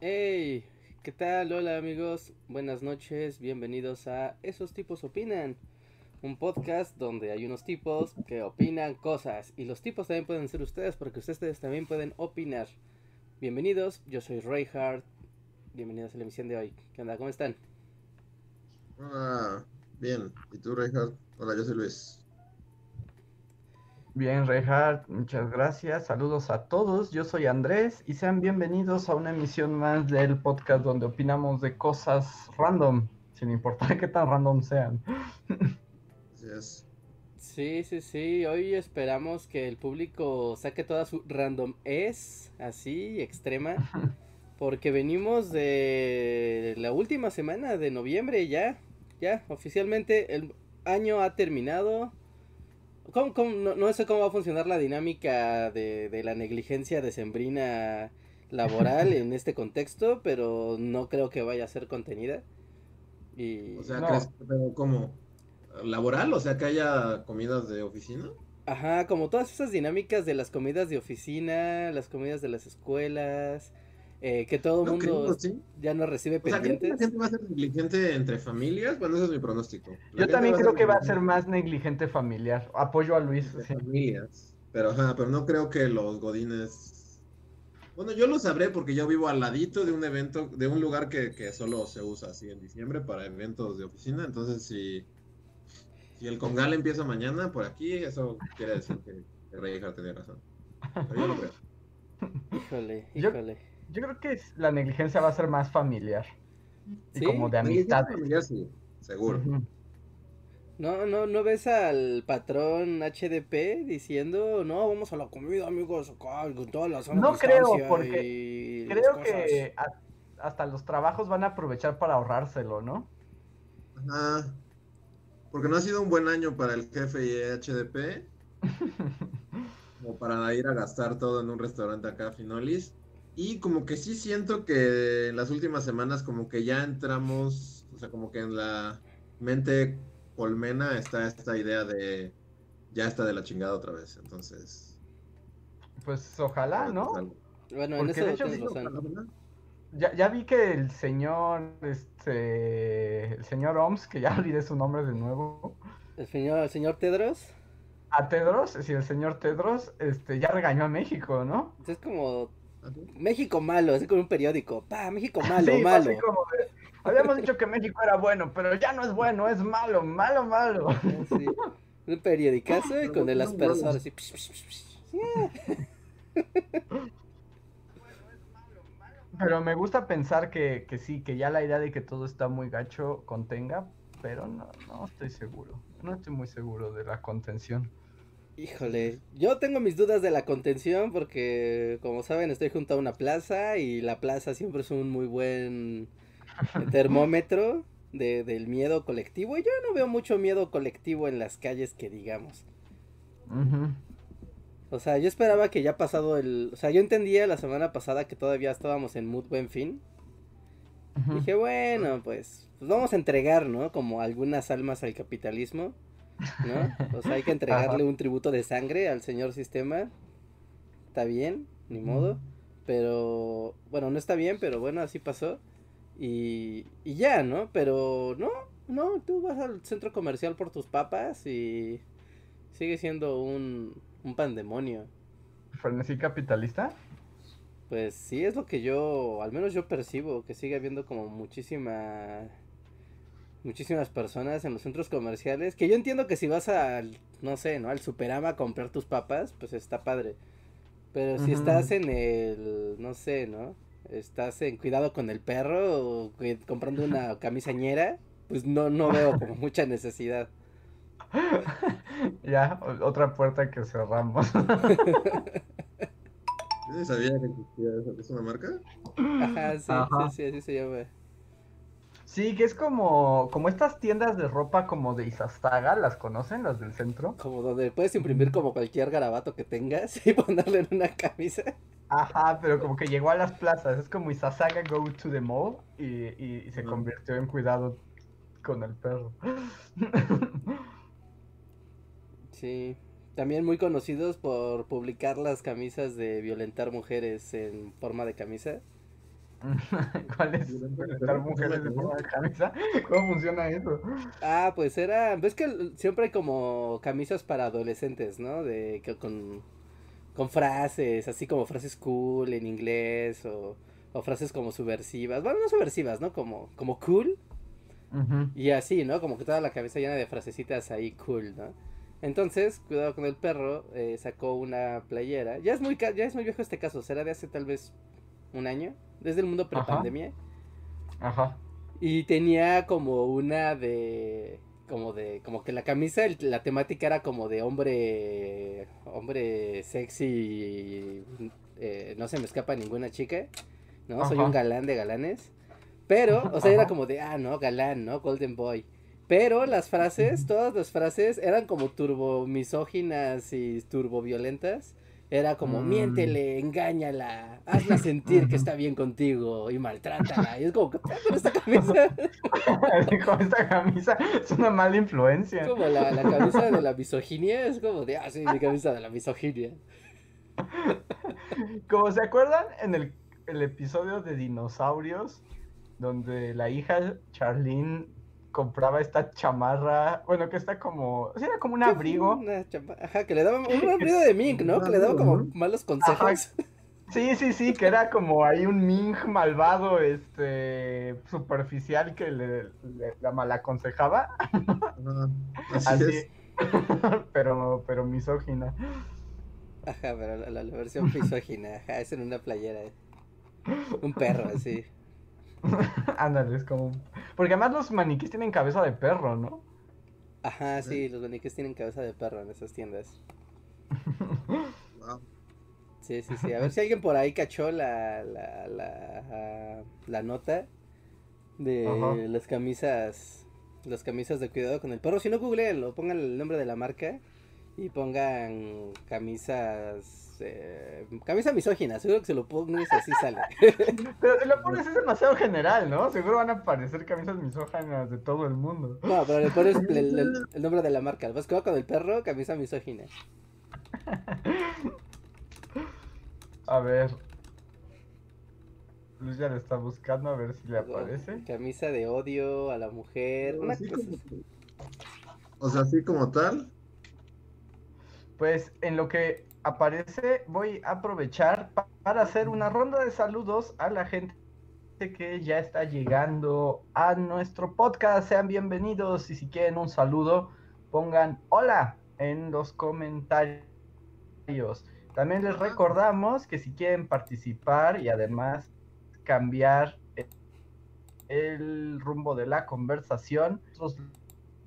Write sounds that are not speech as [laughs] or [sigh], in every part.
Hey, ¿qué tal? Hola amigos, buenas noches, bienvenidos a Esos tipos opinan, un podcast donde hay unos tipos que opinan cosas y los tipos también pueden ser ustedes porque ustedes también pueden opinar. Bienvenidos, yo soy Reinhardt, bienvenidos a la emisión de hoy. ¿Qué onda? ¿Cómo están? Hola, bien, ¿y tú Reinhardt? Hola, yo soy Luis. Bien, Reinhardt, muchas gracias. Saludos a todos. Yo soy Andrés y sean bienvenidos a una emisión más del podcast donde opinamos de cosas random, sin importar [laughs] qué tan random sean. Sí, sí, sí. Hoy esperamos que el público saque toda su random es así, extrema. [laughs] Porque venimos de la última semana de noviembre ya. Ya, oficialmente el año ha terminado no, sé cómo va a funcionar la dinámica de, la negligencia decembrina laboral en este contexto, pero no creo que vaya a ser contenida. Y... O sea, ¿crees que como laboral? O sea, que haya comidas de oficina. Ajá, como todas esas dinámicas de las comidas de oficina, las comidas de las escuelas, eh, que todo el mundo ya no recibe pendientes. la gente va a ser negligente entre familias? Bueno, ese es mi pronóstico. Yo también creo que va a ser más negligente familiar. Apoyo a Luis. Familias. Pero, ajá, pero no creo que los godines... Bueno, yo lo sabré porque yo vivo al ladito de un evento, de un lugar que, solo se usa así en diciembre para eventos de oficina. Entonces, si, si el Congal empieza mañana por aquí, eso quiere decir que, que Reyes tenía razón. Pero yo lo creo. Híjole, híjole. Yo creo que la negligencia va a ser más familiar. ¿Sí? como de amistad. sí, seguro. No, no, ¿no ves al patrón HDP diciendo, no, vamos a la comida, amigos, con todas las No creo, porque creo que hasta los trabajos van a aprovechar para ahorrárselo, ¿no? Ajá. Porque no ha sido un buen año para el jefe y HDP. [laughs] como para ir a gastar todo en un restaurante acá, Finolis. Y como que sí siento que en las últimas semanas como que ya entramos, o sea, como que en la mente colmena está esta idea de ya está de la chingada otra vez, entonces. Pues ojalá, ¿no? Bueno, en eso hecho, ya, ya vi que el señor, este, el señor Oms, que ya [laughs] olvidé su nombre de nuevo. El señor, el señor Tedros. A Tedros, sí, el señor Tedros, este, ya regañó a México, ¿no? Es como México malo, así como un periódico. Pa, México [laughs] malo, malo. habíamos dicho que México era bueno, pero ya no es bueno, es malo, malo, malo. Sí. Un periodicazo y con el aspersor así. Pero me gusta pensar que, que, sí, que ya la idea de que todo está muy gacho contenga, pero no, no estoy seguro. No estoy muy seguro de la contención. Híjole, yo tengo mis dudas de la contención porque, como saben, estoy junto a una plaza y la plaza siempre es un muy buen [laughs] termómetro de, del miedo colectivo. Y yo no veo mucho miedo colectivo en las calles que digamos. O sea, yo esperaba que ya pasado el... O sea, yo entendía la semana pasada que todavía estábamos en mood buen fin. Dije, bueno, pues, pues vamos a entregar, ¿no? Como algunas almas al capitalismo. ¿No? O sea, hay que [laughs] entregarle un tributo de sangre al señor sistema. Está bien, ni modo. Pero, bueno, no está bien, pero bueno, así pasó. Y, y ya, ¿no? Pero no, no, tú vas al centro comercial por tus papas y sigue siendo un, un pandemonio. ¿Frenesí capitalista? Pues sí, es lo que yo, al menos yo percibo, que sigue habiendo como muchísima muchísimas personas en los centros comerciales. Que yo entiendo que si vas al, no sé, ¿no? Al Superama a comprar tus papas, pues está padre. Pero si estás en el, no sé, ¿no? Estás en cuidado con el perro o comprando una [laughs] camisañera, pues no, no veo como mucha necesidad. [laughs] ya, otra puerta que cerramos. [laughs] Sabía que existía esa. ¿Es una marca? Ajá, sí, Ajá. sí, sí, así se llama. Sí, que es como, como estas tiendas de ropa como de Isasaga, ¿las conocen? Las del centro. Como donde puedes imprimir como cualquier garabato que tengas [laughs] y ponerle en una camisa. Ajá, pero como que llegó a las plazas. Es como Isasaga Go to the Mall y, y- y se convirtió en cuidado con el perro. [laughs] Sí. También muy conocidos por publicar las camisas de violentar mujeres en forma de camisa. [laughs] ¿Cuál es? Violentar ¿Violentar mujeres? mujeres de forma de camisa? [laughs] ¿Cómo funciona eso? Ah, pues era, ves que siempre hay como camisas para adolescentes, ¿no? De que con con frases, así como frases cool en inglés o, o frases como subversivas, bueno, no subversivas, ¿no? Como como cool y así, ¿no? Como que toda la cabeza llena de frasecitas ahí cool, ¿no? Entonces, cuidado con el perro, eh, sacó una playera. Ya es muy ya es muy viejo este caso, será de hace tal vez un año, desde el mundo Ajá. prepandemia. Ajá. Y tenía como una de. Como de. Como que la camisa, el- la temática era como de hombre. Hombre sexy. eh, no se me escapa ninguna chica. ¿No? Soy Ajá. un galán de galanes. Pero, o sea, era Ajá. como de. Ah, no, galán, ¿no? Golden Boy. Pero las frases, todas las frases eran como turbo misóginas y turbo violentas. Era como, Mm. miéntele, engáñala, hazla sentir que [laughs] está bien contigo y maltrátala. Y es como, ¿qué con esta camisa? [laughs] Dijo, esta camisa es una mala influencia. como la, la camisa de la misoginia, es como de, ah, sí, mi camisa de la misoginia. [laughs] Como se acuerdan en el, el episodio de dinosaurios, donde la hija Charlene compraba esta chamarra, bueno, que está como, sí, era como un abrigo. Una Ajá, que le daba un abrigo de Mink, ¿no? Que le daba como malos consejos. Sí, sí, sí, que era como ahí un Ming malvado, este, superficial que le, le- la malaconsejaba, Ajá, así, así, es. [laughs] pero, pero misógina. Ajá, pero la, la- la versión misógina, ajá, es en una playera. Un perro, así. [laughs] Ándale, es como, porque además los maniquís tienen cabeza de perro, ¿no? Ajá, sí, los maniquíes tienen cabeza de perro en esas tiendas. Wow. Sí, sí, sí. A ver si alguien por ahí cachó la, la, la, la nota de Ajá. las camisas, las camisas de cuidado con el perro. Si no, googleenlo, pongan el nombre de la marca y pongan camisas, eh, camisa misógina. Seguro que se lo pones así sale. [laughs] Pero si lo pones es demasiado general, ¿no? Seguro van a aparecer camisas misóginas de todo el mundo. No, pero le pones el, el- el [laughs] nombre de la marca. Vas con el perro, camisa misógina. A ver. Luz ya le está buscando a ver si le aparece. Camisa de odio a la mujer. Una Así cosa como- así. O sea, así como tal. Pues en lo que aparece voy a aprovechar pa- para hacer una ronda de saludos a la gente que ya está llegando a nuestro podcast. Sean bienvenidos y si quieren un saludo, pongan hola en los comentarios. También les recordamos que si quieren participar y además cambiar el rumbo de la conversación, nosotros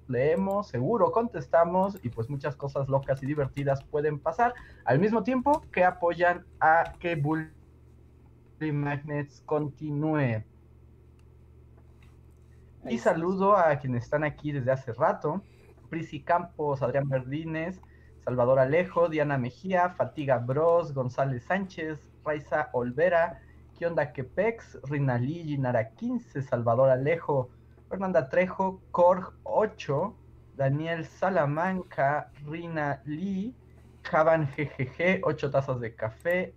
leemos, seguro contestamos y pues muchas cosas locas y divertidas pueden pasar al mismo tiempo que apoyan a que Bully Magnets continúe. Y saludo a quienes están aquí desde hace rato. Prisi Campos, Adrián Verdines, Salvador Alejo, Diana Mejía, Fatiga Bros, González Sánchez, Raiza Olvera, Kionda Quepex, Rinalí Ginara 15, Salvador Alejo, Fernanda Trejo, Korg 8, Daniel Salamanca, Rina Lee, Javan GGG, 8 tazas de café,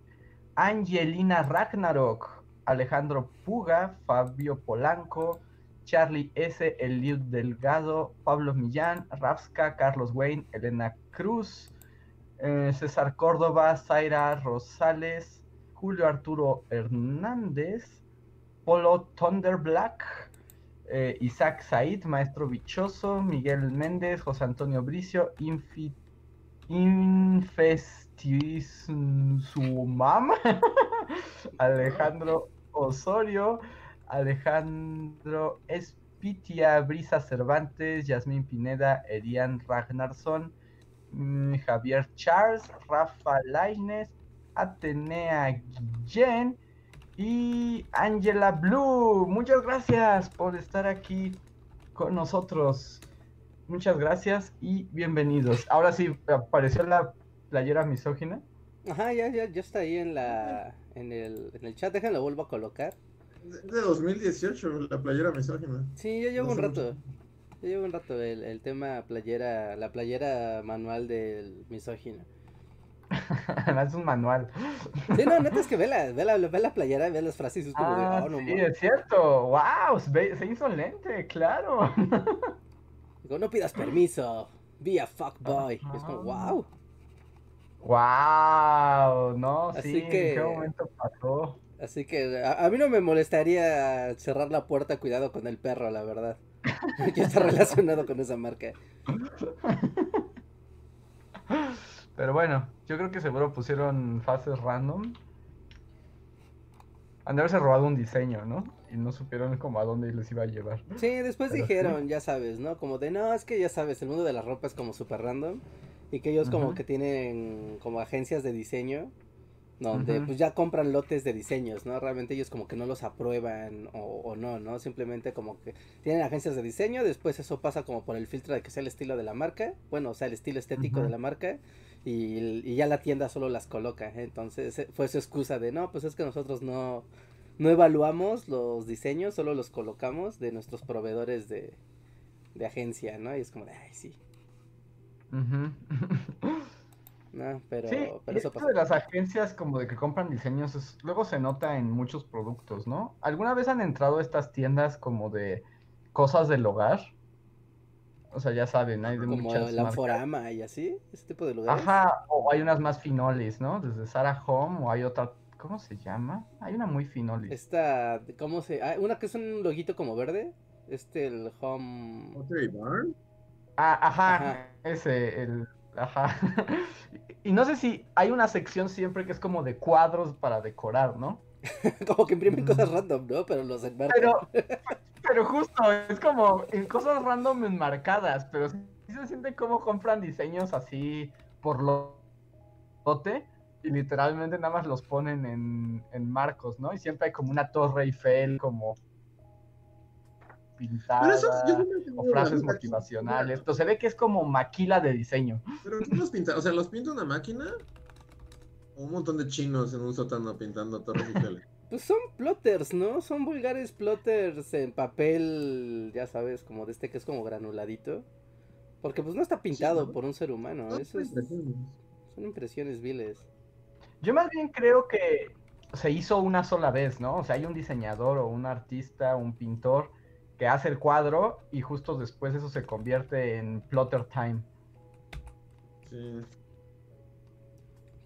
Angelina Ragnarok, Alejandro Puga, Fabio Polanco, Charlie S., Eliud Delgado, Pablo Millán, Rafska, Carlos Wayne, Elena Cruz, eh, César Córdoba, Zaira Rosales, Julio Arturo Hernández, Polo Thunder Black, eh, Isaac Said, Maestro Bichoso, Miguel Méndez, José Antonio Bricio, Infi, [laughs] Alejandro Osorio, Alejandro Espitia, Brisa Cervantes, Yasmín Pineda, Erian Ragnarsson, mm, Javier Charles, Rafa Laines, Atenea Guillén y Angela Blue. Muchas gracias por estar aquí con nosotros. Muchas gracias y bienvenidos. Ahora sí, apareció la playera misógina. Ajá, ya, ya, ya está ahí en la en el, en el chat, déjenlo vuelvo a colocar. De 2018, la playera misógina. Sí, ya llevo un rato. Ya llevo un rato el, el tema playera, la playera manual del misógino. [laughs] es un manual. Sí, no, neta es que [laughs] ve la, ve la, ve la playera, ve las frases y es como de, Ah, oh, no sí, es cierto. Wow, se hizo lente, claro. [laughs] Digo, no pidas permiso, be a fuckboy. Y es como, wow. Wow, no, Así sí, ¿en qué momento pasó? Así que a, a mí no me molestaría cerrar la puerta, cuidado con el perro, la verdad. Que está relacionado con esa marca. Pero bueno, yo creo que seguro pusieron fases random. Han de haberse robado un diseño, ¿no? Y no supieron como a dónde les iba a llevar. Sí, después Pero dijeron, ya sabes, ¿no? Como de, no, es que ya sabes, el mundo de la ropa es como súper random. Y que ellos como que tienen como agencias de diseño. Donde pues ya compran lotes de diseños, ¿no? Realmente ellos como que no los aprueban o, o no, ¿no? Simplemente como que tienen agencias de diseño, después eso pasa como por el filtro de que sea el estilo de la marca, bueno, o sea, el estilo estético de la marca, y, y ya la tienda solo las coloca. ¿eh? Entonces eh, fue su excusa de, no, pues es que nosotros no, no evaluamos los diseños, solo los colocamos de nuestros proveedores de, de agencia, ¿no? Y es como de, ay, sí, [laughs] no, pero, sí, pero eso esto pasó. de las agencias como de que compran diseños, es- luego se nota en muchos productos, ¿no? ¿Alguna vez han entrado a estas tiendas como de cosas del hogar? O sea, ya saben, hay de Como muchas la marcas. Forama y así, ese tipo de lugares. Ajá, o hay unas más finolis, ¿no? Desde Sarah Home, o hay otra, ¿cómo se llama? Hay una muy finolis. Esta, ¿cómo se? Ah, una que es un loguito como verde. Este, el home. Barn. Ah, ajá, Ajá. ese, el, ajá. [laughs] Y no sé si hay una sección siempre que es como de cuadros para decorar, ¿no? [laughs] como que imprimen cosas random, ¿no? Pero los enmarcan. Pero, [laughs] pero justo, es como en cosas random enmarcadas, pero sí se siente como compran diseños así por lo- lote y literalmente nada más los ponen en, en marcos, ¿no? Y siempre hay como una torre Eiffel como pintada Pero eso yo siempre he o frases motivacionales. Pero se ve que es como maquila de diseño. Pero ¿quién los pinta? O sea, ¿los pinta una máquina? Un montón de chinos en un sótano pintando torres Eiffel. [laughs] Pues son plotters, ¿no? Son vulgares plotters en papel, ya sabes, como de este que es como granuladito. Porque pues no está pintado ¿no? por un ser humano. No, Eso es, son impresiones viles. Yo más bien creo que se hizo una sola vez, ¿no? O sea, hay un diseñador o un artista, un pintor que hace el cuadro y justo después eso se convierte en plotter time. Sí.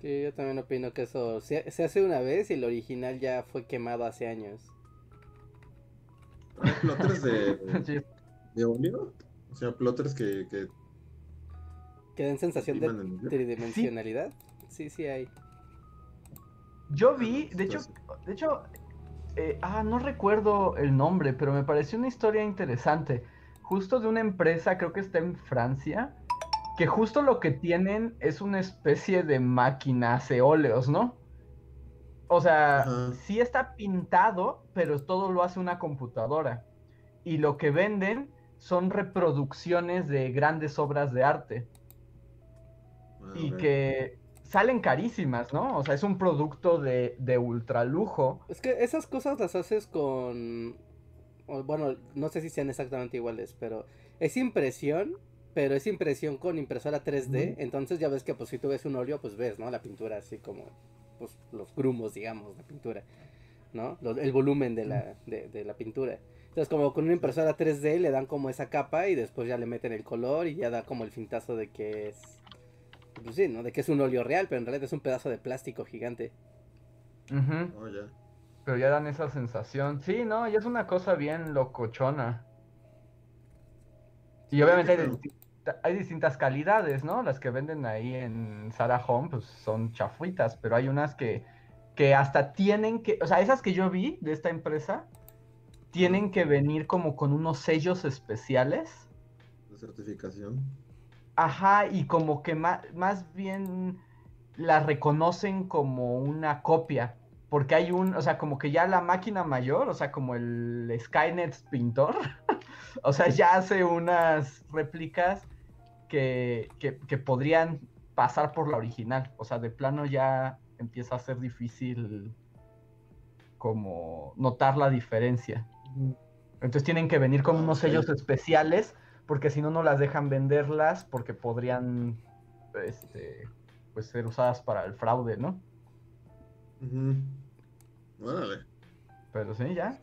Sí, yo también opino que eso se, se hace una vez y el original ya fue quemado hace años. Hay plotters de, [laughs] Sí. de óleo. O sea, plotters que, que Que den sensación de tridimensionalidad. Sí, sí hay. Yo vi, de hecho, de hecho, eh, ah, no recuerdo el nombre, pero me pareció una historia interesante. Justo de una empresa, creo que está en Francia, que justo lo que tienen es una especie de máquina hace óleos, ¿no? O sea, sí está pintado, pero todo lo hace una computadora. Y lo que venden son reproducciones de grandes obras de arte Ah, y que salen carísimas, ¿no? O sea, es un producto de, de ultralujo. Es que esas cosas las haces con. Bueno, no sé si sean exactamente iguales, pero es impresión, pero es impresión con impresora 3D. Ujú. Entonces ya ves que, pues, si tú ves un óleo, pues ves, ¿no? La pintura así como, pues, los grumos, digamos, la pintura, ¿no? Lo- el volumen de la, de, de la pintura. Entonces, como con una impresora 3D le dan como esa capa y después ya le meten el color y ya da como el fintazo de que es. Pues sí, ¿no? De que es un óleo real, pero en realidad es un pedazo de plástico gigante. Ujú, Oh, ya. Pero ya dan esa sensación. Sí, no, ya es una cosa bien locochona. Y obviamente hay, de hay distintas calidades, ¿no? Las que venden ahí en Sarah Home, pues son chafuitas, pero hay unas que, que hasta tienen que, o sea, esas que yo vi de esta empresa, tienen que venir como con unos sellos especiales. De certificación. Ajá, y como que más, más bien la reconocen como una copia. Porque hay un, o sea, como que ya la máquina mayor, o sea, como el Skynet pintor, [laughs] o sea, ya hace unas réplicas que, que, que podrían pasar por la original. O sea, de plano ya empieza a ser difícil como notar la diferencia. Entonces tienen que venir con unos sellos especiales porque si no no las dejan venderlas porque podrían este, pues ser usadas para el fraude, ¿no? Pero sí, ya.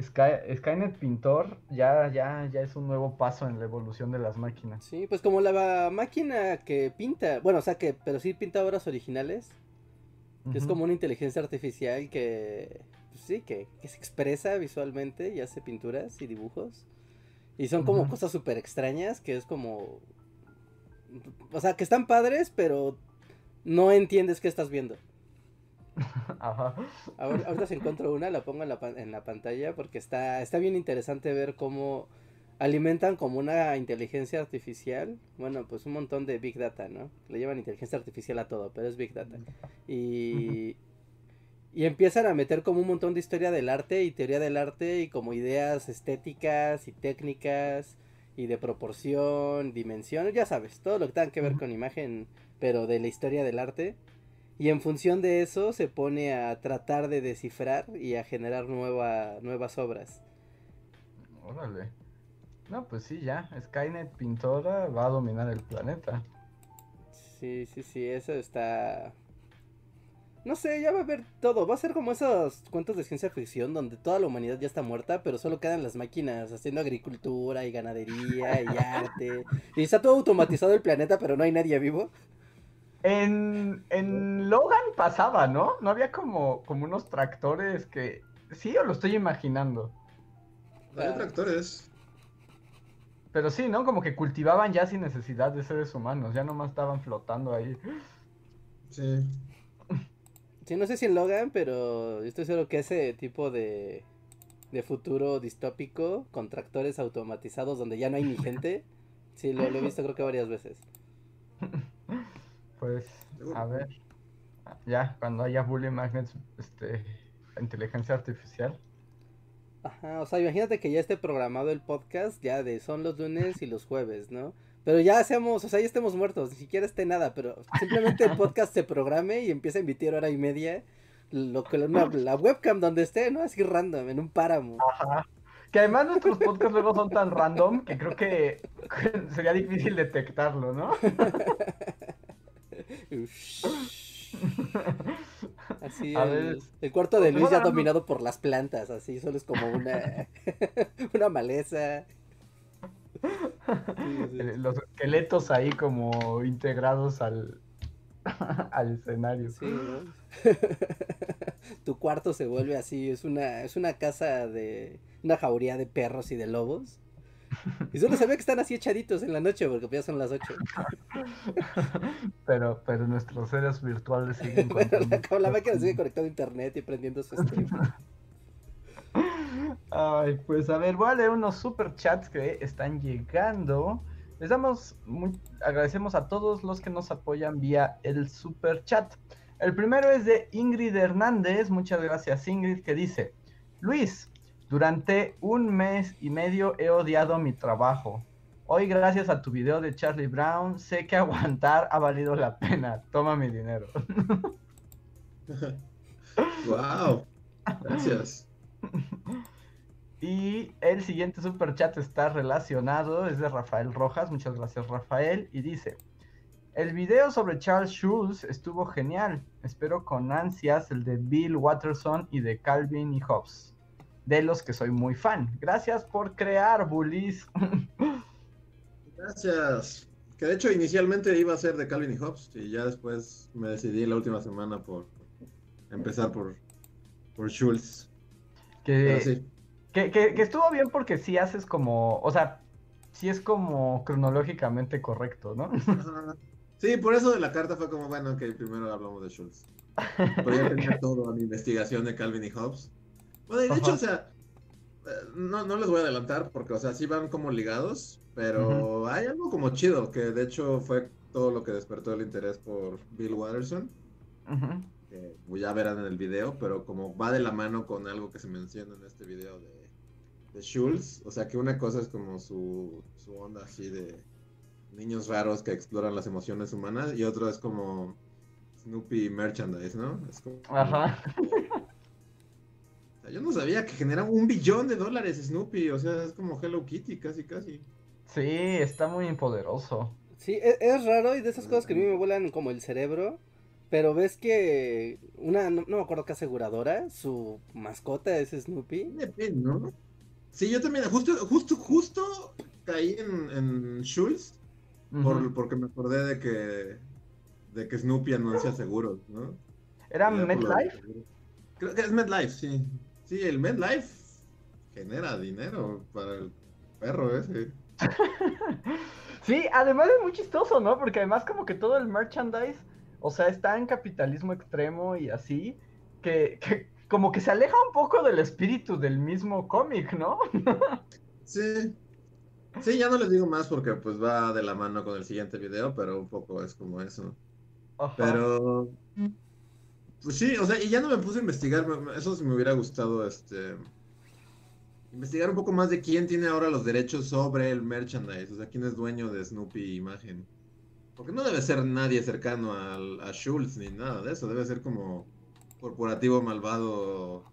Skynet Pintor. Skynet Pintor ya, ya, ya es un nuevo paso en la evolución de las máquinas. Sí, pues como la máquina que pinta, bueno, o sea que, pero sí pinta obras originales, que es como una inteligencia artificial que, pues sí, que, que, se expresa visualmente y hace pinturas y dibujos. Y son como cosas súper extrañas, que es como... O sea, que están padres, pero no entiendes qué estás viendo. [laughs] Ajá. Ahorita, si encuentro una, la pongo en la, en la pantalla porque está, está bien interesante ver cómo alimentan como una inteligencia artificial. Bueno, pues un montón de Big Data, ¿no? Le llevan inteligencia artificial a todo, pero es Big Data. Y, y empiezan a meter como un montón de historia del arte y teoría del arte y como ideas estéticas y técnicas y de proporción, dimensión, ya sabes, todo lo que tenga que ver con imagen, pero de la historia del arte. Y en función de eso se pone a tratar de descifrar y a generar nueva, nuevas obras. Órale. No, pues sí, ya. Skynet Pintora va a dominar el planeta. Sí, sí, sí, eso está no sé, ya va a haber todo. Va a ser como esos cuentos de ciencia ficción donde toda la humanidad ya está muerta, pero solo quedan las máquinas haciendo agricultura y ganadería y [laughs] arte. Y está todo automatizado el planeta, pero no hay nadie vivo. En, Logan pasaba, ¿no? No había como, como unos tractores que... Sí, o lo estoy imaginando. Hay ah. tractores. Pero sí, ¿no? Como que cultivaban ya sin necesidad de seres humanos, ya nomás estaban flotando ahí. Sí. Sí, no sé si en Logan, pero estoy seguro que ese tipo de, de futuro distópico con tractores automatizados donde ya no hay ni gente, sí, lo, he visto creo que varias veces. [laughs] Pues, a ver, ya, cuando haya Bully Magnets, este, inteligencia artificial. Ajá, o sea, imagínate que ya esté programado el podcast ya de son los lunes y los jueves, ¿no? Pero ya seamos, o sea, ya estemos muertos, ni siquiera esté nada, pero simplemente el podcast se programe y empieza a emitir hora y media lo que la webcam donde esté, ¿no? Así random, en un páramo. Ajá. Que además nuestros podcasts luego son tan random que creo que [laughs] sería difícil detectarlo, ¿no? [laughs] Así el, el, cuarto de Luis ya dominado por las plantas, así solo es como una, [laughs] una maleza. Eh, los esqueletos ahí como integrados al, [laughs] al escenario. [laughs] tu cuarto se vuelve así, es una, es una casa de una jauría de perros y de lobos. Y solo se ve que están así echaditos en la noche porque ya son las 8. pero, pero nuestros seres virtuales siguen [laughs] la, la máquina sigue conectado a internet y prendiendo su stream. Ay, pues a ver, voy a leer unos super chats que están llegando. Les damos, muy, agradecemos a todos los que nos apoyan vía el super chat. El primero es de Ingrid Hernández, muchas gracias Ingrid, que dice, Luis, durante un mes y medio he odiado mi trabajo. Hoy gracias a tu video de Charlie Brown sé que aguantar ha valido la pena. Toma mi dinero. [laughs] wow. Gracias. [laughs] Y el siguiente super chat está relacionado, es de Rafael Rojas, muchas gracias Rafael, y dice, el video sobre Charles Schulz estuvo genial, espero con ansias el de Bill Watterson y de Calvin y Hobbes, de los que soy muy fan. Gracias por crear, Bullies. [laughs] Gracias. Que de hecho inicialmente iba a ser de Calvin y Hobbes y ya después me decidí la última semana por empezar por, por Schulz. Que, que, estuvo bien porque sí haces como, o sea, sí es como cronológicamente correcto, ¿no? Sí, por eso de la carta fue como, bueno, que primero hablamos de Schultz. Pero ya tenía [laughs] todo mi investigación de Calvin y Hobbes. Bueno, de hecho, o sea, eh, no, no les voy a adelantar porque, o sea, sí van como ligados, pero hay algo como chido, que de hecho fue todo lo que despertó el interés por Bill Watterson. que ya verán en el video, pero como va de la mano con algo que se menciona en este video de, de Schultz, o sea que una cosa es como su, su onda así de niños raros que exploran las emociones humanas y otro es como Snoopy merchandise, ¿no? Es como, Ajá. Yo no sabía que genera un billón de dólares Snoopy, o sea, es como Hello Kitty, casi, casi. Sí, está muy poderoso. Sí, e- es, raro y de esas cosas que a mí me vuelan como el cerebro. Pero ves que una, no, no me acuerdo qué aseguradora, su mascota es Snoopy. Depende, ¿no? Sí, yo también, justo, justo, justo caí en, en Schultz por- Ujú. porque me acordé de que, de que Snoopy anuncia seguros, ¿no? ¿Era MetLife? seguros. Creo que es MetLife, sí. Sí, el MetLife genera dinero para el perro ese. [laughs] Sí, además es muy chistoso, ¿no? Porque además como que todo el merchandise, o sea, está en capitalismo extremo y así, que, que como que se aleja un poco del espíritu del mismo cómic, ¿no? [laughs] Sí. Sí, ya no les digo más porque pues va de la mano con el siguiente video, pero un poco es como eso. Ajá. Pero, pues sí, o sea, y ya no me puse a investigar, eso sí me hubiera gustado, este, investigar un poco más de quién tiene ahora los derechos sobre el merchandise, o sea, quién es dueño de Snoopy Imagen. Porque no debe ser nadie cercano al, a Schultz ni nada de eso, debe ser como corporativo malvado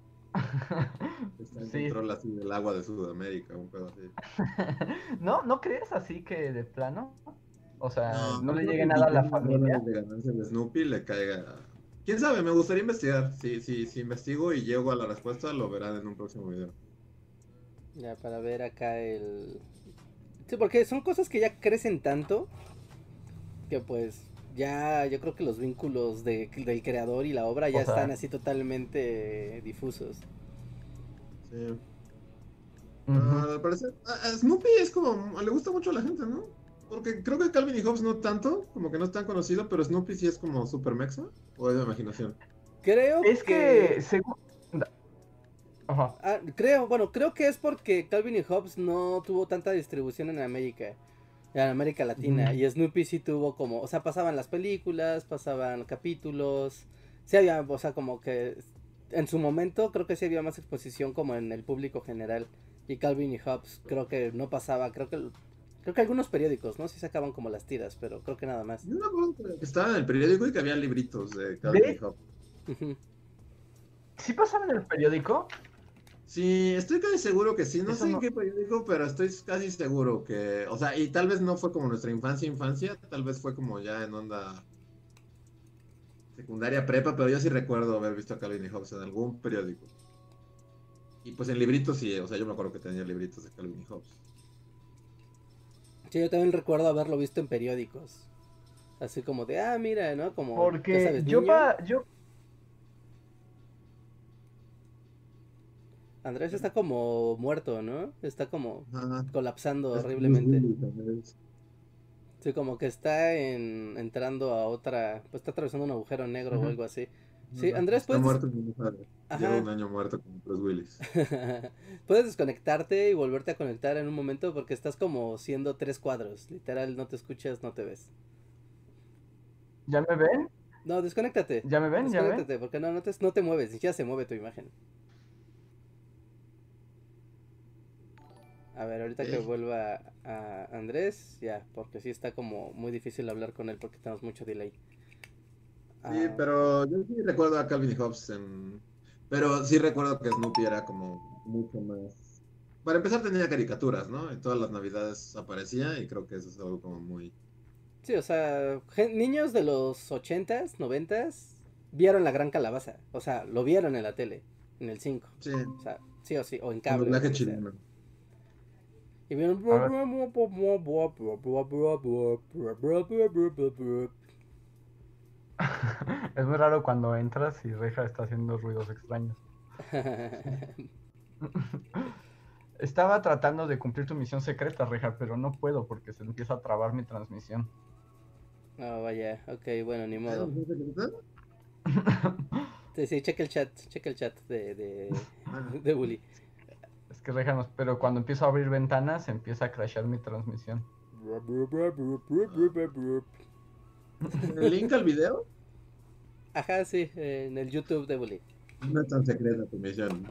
que está en [laughs] Sí. control así del agua de Sudamérica, un pedo así. [laughs] ¿No, ¿No crees así que de plano? O sea, no, le creo llegue nada a la familia. de ganancia de Snoopy le caiga. Quién sabe, me gustaría investigar. Si, si, si investigo y llego a la respuesta, lo verán en un próximo video. Ya, para ver acá el... Sí, porque son cosas que ya crecen tanto que pues ya yo creo que los vínculos de- del creador y la obra ya O sea- están así totalmente difusos. Sí. Ujú. Ah, al parecer, a- a Snoopy es como. Le gusta mucho a la gente, ¿no? Porque creo que Calvin y Hobbes no tanto, como que no es tan conocido, pero Snoopy sí es como super mexa. ¿O es de imaginación? Creo Es que, según... Ajá. Ah, creo, bueno, creo que es porque Calvin y Hobbes no tuvo tanta distribución en América, en América Latina, y Snoopy sí tuvo como, o sea, pasaban las películas, pasaban capítulos, sí había, o sea, como que en su momento creo que sí había más exposición como en el público general, y Calvin y Hobbes creo que no pasaba, creo que creo que algunos periódicos, ¿no? Sí sacaban como las tiras, pero creo que nada más. Yo me acuerdo que estaba en el periódico y que había libritos de Calvin ¿De? y Hobbes. Ujú. ¿Sí pasaba en el periódico? Sí, estoy casi seguro que sí. No Eso sé en no- qué periódico, pero estoy casi seguro que. O sea, y tal vez no fue como nuestra infancia, infancia. Tal vez fue como ya en onda secundaria, prepa, pero yo sí recuerdo haber visto a Calvin y Hobbes en algún periódico. Y pues en libritos sí, o sea, yo me acuerdo que tenía libritos de Calvin y Hobbes. Sí, yo también recuerdo haberlo visto en periódicos. Así como de, ah, mira, ¿no? Como, ya Porque sabes, yo, niño. pa, yo Andrés está como muerto, ¿no? Está como Ajá. colapsando horriblemente. Sí, como que está en, entrando a otra, pues está atravesando un agujero negro o algo así. Sí. Andrés, Está puedes- muerto. Lleva un año muerto con Bruce Willis. [laughs] Puedes desconectarte y volverte a conectar en un momento porque estás como siendo tres cuadros. Literal, no te escuchas, no te ves. ¿Ya me ven? No, desconéctate. ¿Ya me ven? ¿Ya me ven? Desconéctate, porque no, no te, no te mueves, ni siquiera se mueve tu imagen. A ver, ahorita que vuelva a Andrés, ya, porque sí está como muy difícil hablar con él porque tenemos mucho delay. Sí, Ah, pero yo sí recuerdo a Calvin y Hobbes en... Pero sí recuerdo que Snoopy era como mucho más... Para empezar tenía caricaturas, ¿no? En todas las navidades aparecía y creo que eso es algo como muy... Sí, o sea, niños de los 80s, 90s vieron la gran calabaza. O sea, lo vieron en la tele, en el 5. Sí, O sea, sí o sí, o en cable. doblaje chileno. Y vieron. [laughs] Es muy raro cuando entras y Reja está haciendo ruidos extraños. [laughs] Estaba tratando de cumplir tu misión secreta, Reja, pero no puedo porque se empieza a trabar mi transmisión. No, vaya, ok, bueno, ni ¿Ah, modo. [laughs] Sí, sí, checa el chat, checa el chat de, de, Ah, de Bully. Es que Reja, pero cuando empiezo a abrir ventanas empieza a crashear mi transmisión. ¿El link al video? Ajá, sí, en el YouTube de Bully. No es tan secreta tu misión.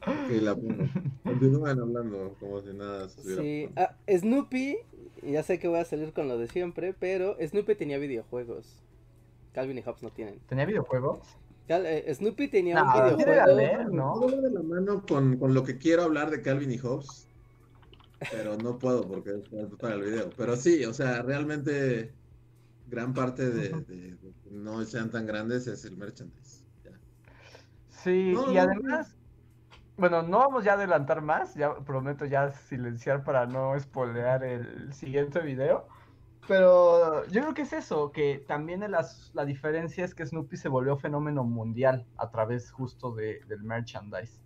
ok, la pongo. Continúan hablando como si nada estuviera Sí, ah, Snoopy, ya sé que voy a salir con lo de siempre, pero Snoopy tenía videojuegos. Calvin y Hobbes no tienen. ¿Tenía videojuegos? Cal- eh, Snoopy tenía No, un videojuego. haber, ¿no? De la mano con, con lo que quiero hablar de Calvin y Hobbes. Pero no puedo porque es para el video. Pero sí, o sea, realmente gran parte de, de- de que no sean tan grandes es el merchandise. Ya. Sí, No, y no, además, bueno, no vamos ya a adelantar más, ya prometo ya silenciar para no spoilear el siguiente video. Pero yo creo que es eso, que también el as- la diferencia es que Snoopy se volvió fenómeno mundial a través justo de, del merchandise.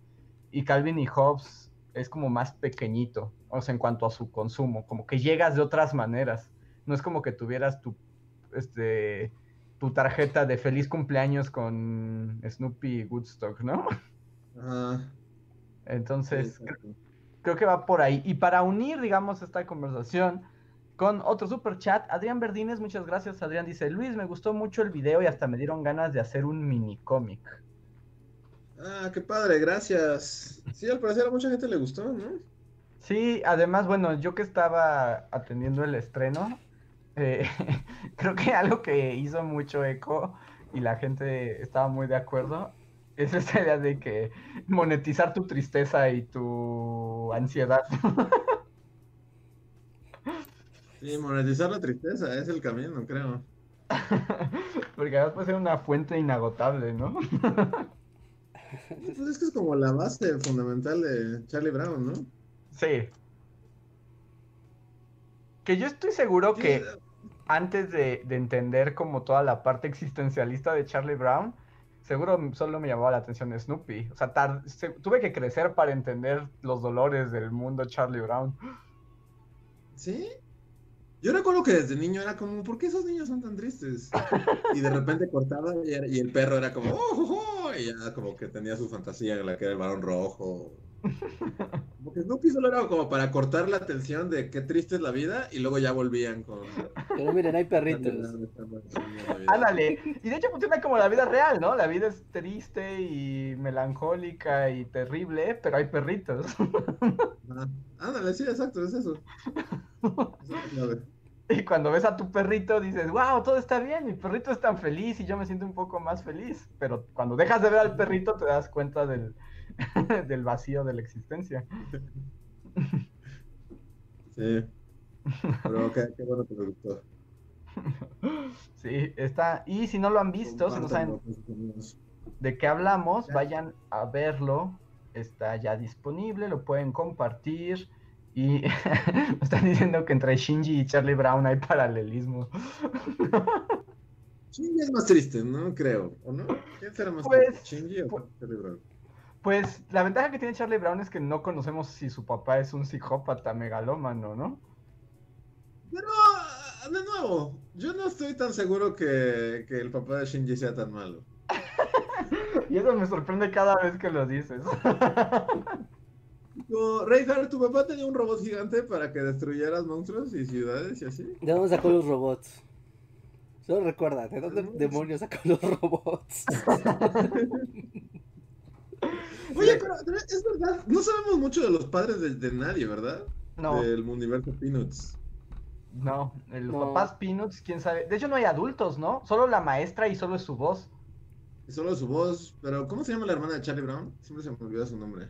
Y Calvin y Hobbes es como más pequeñito, o sea, en cuanto a su consumo, como que llegas de otras maneras. No es como que tuvieras tu, este, tu tarjeta de feliz cumpleaños con Snoopy Woodstock, ¿no? Entonces, exacto. creo que va por ahí. Y para unir, digamos, esta conversación con otro super chat, Adrián Verdines, muchas gracias. Adrián dice, Luis, me gustó mucho el video y hasta me dieron ganas de hacer un mini cómic. Ah, qué padre, gracias. Sí, al parecer a mucha gente le gustó, ¿no? Sí, además, bueno, yo que estaba atendiendo el estreno, eh, [laughs] creo que algo que hizo mucho eco y la gente estaba muy de acuerdo es esa idea de que monetizar tu tristeza y tu ansiedad. [laughs] Sí, monetizar la tristeza es el camino, creo. [laughs] Porque además puede ser una fuente inagotable, ¿no? Pues es que es como la base fundamental de Charlie Brown, ¿no? Sí. Que yo estoy seguro Sí, que antes de, de entender como toda la parte existencialista de Charlie Brown, seguro solo me llamaba la atención Snoopy. O sea, se- tuve que crecer para entender los dolores del mundo Charlie Brown. ¿Sí? Yo recuerdo que desde niño era como, ¿por qué esos niños son tan tristes? [laughs] Y de repente cortaba y, era- y el perro era como, ¡oh, oh, oh", Y ya como que tenía su fantasía en la que era el varón rojo. [laughs] Como que Snoopy solo era como para cortar la tensión de qué triste es la vida y luego ya volvían con... Pero miren, hay perritos. Ándale. Y de hecho funciona como la vida real, ¿no? La vida es triste y melancólica y terrible, pero hay perritos. Ah, Ándale, sí, exacto, es eso. [laughs] Eso es. Y cuando ves a tu perrito dices, wow, todo está bien, mi perrito es tan feliz y yo me siento un poco más feliz. Pero cuando dejas de ver al perrito te das cuenta del, [laughs] del vacío de la existencia. Sí. Pero qué, qué bueno que me gustó. Sí, está. Y si no lo han visto, si no saben de qué hablamos, vayan a verlo. Está ya disponible, lo pueden compartir. Y me [laughs] están diciendo que entre Shinji y Charlie Brown hay paralelismo. [laughs] Shinji es más triste, ¿no? Creo, ¿o no? ¿Quién será más Pues, triste? ¿Shinji o pues- Charlie Brown? Pues la ventaja que tiene Charlie Brown es que no conocemos si su papá es un psicópata megalómano, ¿no? Pero, de nuevo, yo no estoy tan seguro que, que el papá de Shinji sea tan malo. [laughs] Y eso me sorprende cada vez que lo dices. Como, Reinhardt, ¿tu papá tenía un robot gigante para que destruyeras monstruos y ciudades y así? ¿De dónde sacó los robots? Solo recuerda, ¿de dónde No, demonios sacó los robots? [laughs] Oye, pero es verdad, no sabemos mucho de los padres de, de nadie, ¿verdad? No, Del universo Peanuts. no, los No. papás Peanuts, quién sabe. De hecho no hay adultos, ¿no? Solo la maestra y solo es su voz. Y solo su voz, pero ¿cómo se llama la hermana de Charlie Brown? Siempre se me olvida su nombre.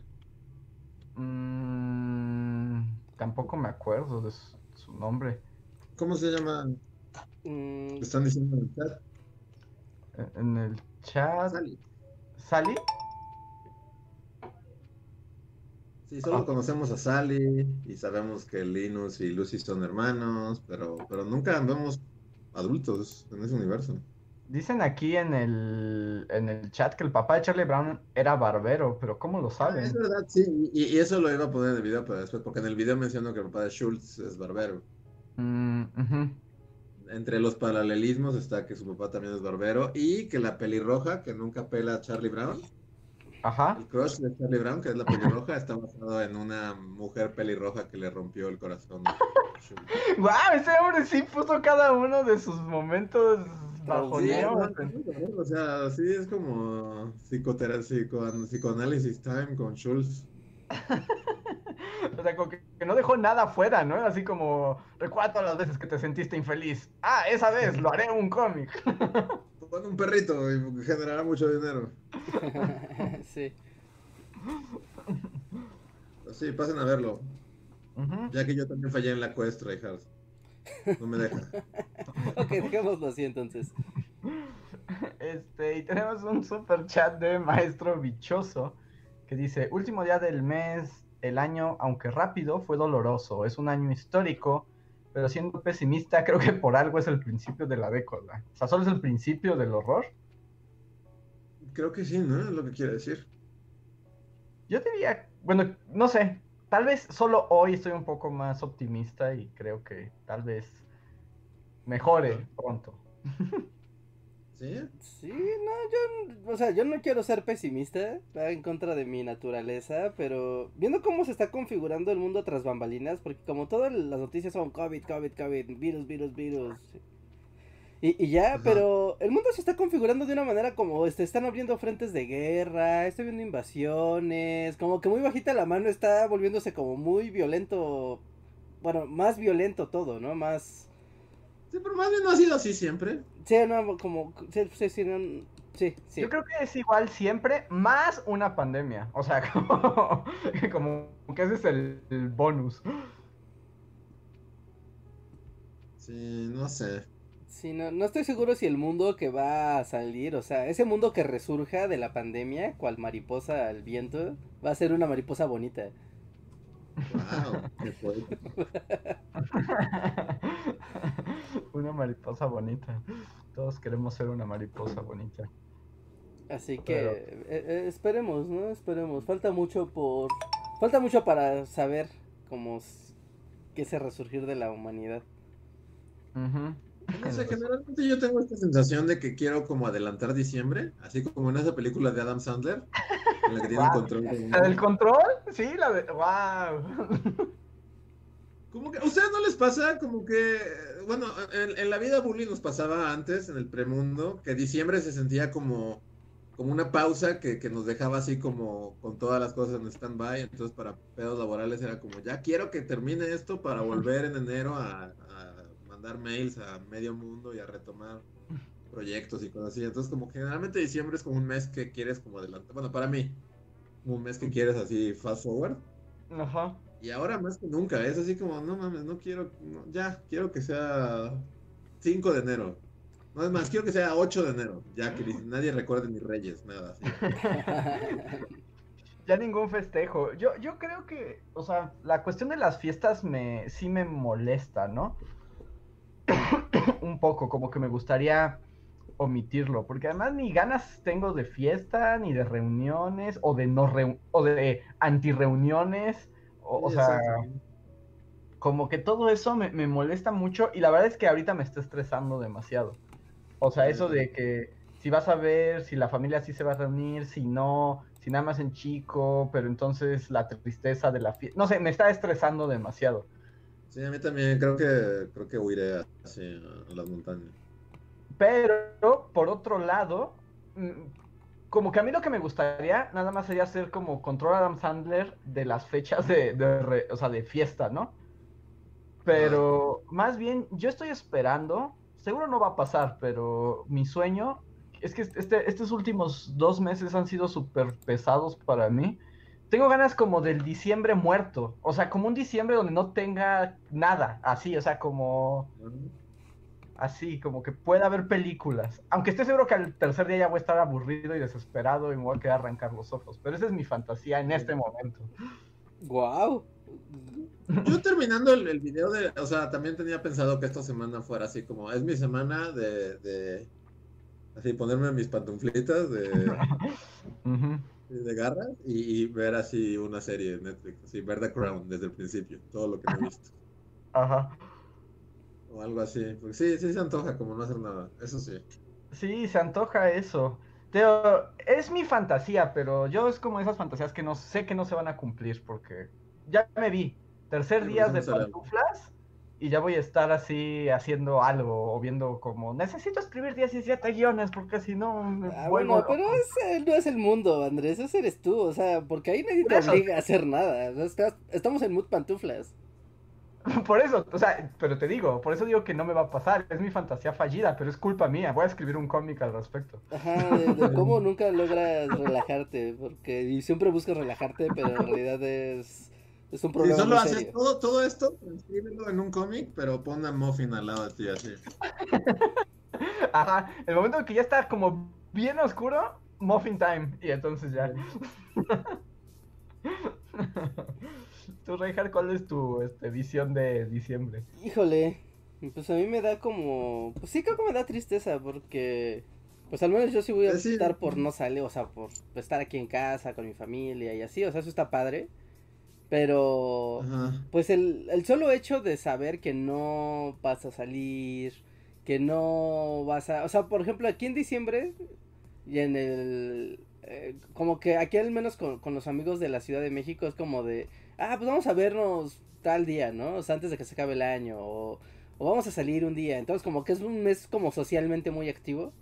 Mm, tampoco me acuerdo de su, su nombre. ¿Cómo se llama? Mm, Están diciendo en el chat. En- En el chat. Sally. ¿Sally? Sí, solo Ah. conocemos a Sally y sabemos que Linus y Lucy son hermanos, pero, pero nunca vemos adultos en ese universo. Dicen aquí en el, en el chat que el papá de Charlie Brown era barbero, pero ¿cómo lo Es saben? verdad, sí, y, y eso lo iba a poner en el video para después, porque en el video menciono que el papá de Schultz es barbero. Mm. Entre los paralelismos está que su papá también es barbero y que la pelirroja, que nunca pela a Charlie Brown, Ajá. El crush de Charlie Brown, que es la pelirroja, está basado en una mujer pelirroja que le rompió el corazón. [laughs] ¡Guau! Ese hombre sí puso cada uno de sus momentos bajo Sí, o sea, sí es como psicoterapia, psicoanálisis time con Schultz. [laughs] O sea, como que, que no dejó nada fuera, ¿no? Así como, recuerda todas las veces que te sentiste infeliz. Ah, esa vez lo haré en un cómic. [laughs] Pon un perrito y generará mucho dinero. [laughs] sí. Pues sí, pasen a verlo. Ya que yo también fallé en la quest, Reinhardt. No me deja. [laughs] Ok, dejémoslo así entonces. Este, y tenemos un super chat de Maestro Bichoso que dice, último día del mes, el año, aunque rápido, fue doloroso. Es un año histórico, pero siendo pesimista, creo que por algo es el principio de la década. O sea, solo es el principio del horror. Creo que sí, ¿no? Es lo que quiere decir. Yo diría, bueno, no sé, tal vez solo hoy estoy un poco más optimista y creo que tal vez mejore pronto. ¿Sí? Sí, no, yo, o sea, yo no quiero ser pesimista, va en contra de mi naturaleza, pero viendo cómo se está configurando el mundo tras bambalinas, porque como todas las noticias son COVID, COVID, COVID, virus, virus, virus, y, y ya, Ajá. pero el mundo se está configurando de una manera como, este, están abriendo frentes de guerra, estoy viendo invasiones, como que muy bajita la mano está volviéndose como muy violento, bueno, más violento todo, ¿no? Más... Sí, pero más bien no ha sido así siempre. Sí, no, como... Sí, sí, sí, no- sí, sí. Yo creo que es igual siempre, más una pandemia. O sea, [laughs] como, como que ese es el, el bonus. Sí, no sé. Sí, no, no estoy seguro si el mundo que va a salir, o sea, ese mundo que resurja de la pandemia, cual mariposa al viento, va a ser una mariposa bonita. Wow, [laughs] una mariposa bonita. Todos queremos ser una mariposa bonita. Así que Pero- eh, eh, esperemos, ¿no? Esperemos. Falta mucho por... Falta mucho para saber cómo qué es el resurgir de la humanidad. Ujú. [laughs] No sé, generalmente yo tengo esta sensación de que quiero como adelantar diciembre, así como en esa película de Adam Sandler, en la que tiene [laughs] Guau. control. de- ¿La del control? Sí, la de... ¡Wow! Como que, ¿a ustedes no les pasa como que, bueno, en, en la vida bully nos pasaba antes, en el premundo, que diciembre se sentía como, como una pausa que, que nos dejaba así como con todas las cosas en stand-by, entonces para pedos laborales era como, ya quiero que termine esto para [laughs] volver en enero a, a mandar mails a medio mundo y a retomar proyectos y cosas así. Entonces como generalmente diciembre es como un mes que quieres como adelantar, bueno, para mí, como un mes que quieres así fast forward. Ajá. Y ahora más que nunca, es así como, no mames, no quiero, no, ya, quiero que sea 5 de enero. No es más, quiero que sea 8 de enero, ya que nadie recuerde ni Reyes, nada así. [laughs] Ya ningún festejo. Yo, yo creo que, o sea, la cuestión de las fiestas me sí me molesta, ¿no? [coughs] Un poco, como que me gustaría omitirlo, porque además ni ganas tengo de fiesta, ni de reuniones, o de no reu- o de antirreuniones, o, o sea, como que todo eso me, me molesta mucho y la verdad es que ahorita me está estresando demasiado. O sea, eso de que si vas a ver, si la familia sí se va a reunir, si no, si nada más en chico, pero entonces la tristeza de la fiesta, no sé, me está estresando demasiado. Sí, a mí también creo que, creo que huiré así a las montañas. Pero, por otro lado, mm, como que a mí lo que me gustaría nada más sería hacer como control Adam Sandler de las fechas de, de re- o sea, de fiesta, ¿no? Pero más bien, yo estoy esperando, seguro no va a pasar, pero mi sueño es que este, estos últimos dos meses han sido súper pesados para mí. Tengo ganas como del diciembre muerto, o sea, como un diciembre donde no tenga nada, así, o sea, como así, como que pueda haber películas. Aunque estoy seguro que al tercer día ya voy a estar aburrido y desesperado y me voy a quedar arrancar los ojos. Pero esa es mi fantasía en este momento. Wow. Yo terminando el, el video de, o sea, también tenía pensado que esta semana fuera así como, es mi semana de, de así ponerme mis pantuflitas de. [laughs] de garras y, y ver así una serie de Netflix, así ver The Crown desde el principio, todo lo que no he visto. Ajá. O algo así. Porque sí, sí se antoja como no hacer nada. Eso sí. Sí, se antoja eso. Teo, es mi fantasía, pero yo es como esas fantasías que no sé que no se van a cumplir porque ya me vi. Tercer Sí, día de pantuflas y ya voy a estar así haciendo algo o viendo como necesito escribir 17 guiones porque si no me Ah, bueno, pero loco". ese no es el mundo, Andrés, ese eres tú, o sea, porque ahí nadie Por te eso. obliga a hacer nada. estamos en mood pantuflas. [laughs] Por eso, o sea, pero te digo, por eso digo que no me va a pasar. Es mi fantasía fallida, pero es culpa mía. Voy a escribir un cómic al respecto. Ajá, de, de cómo nunca logras relajarte, porque y siempre buscas relajarte, pero en realidad es, es un Si problema solo muy haces serio. todo, todo esto, escríbelo en un cómic, pero pon a Muffin al lado de ti así. [laughs] Ajá, el momento en que ya está como bien oscuro, muffin time. Y entonces ya. [laughs] Tú, Reinhardt, ¿cuál es tu este, visión de diciembre? Híjole, pues a mí me da como, pues sí creo que me da tristeza, porque pues al menos yo sí voy a sí. optar por no salir, o sea, por estar aquí en casa con mi familia y así, o sea, eso está padre, pero... Ajá. Pues el, el solo hecho de saber que no vas a salir, que no vas a... O sea, por ejemplo, aquí en diciembre y en el... eh, como que aquí al menos con, con los amigos de la Ciudad de México es como de... Ah, pues vamos a vernos tal día, ¿no? O sea, antes de que se acabe el año. O, o vamos a salir un día. Entonces como que es un mes como socialmente muy activo.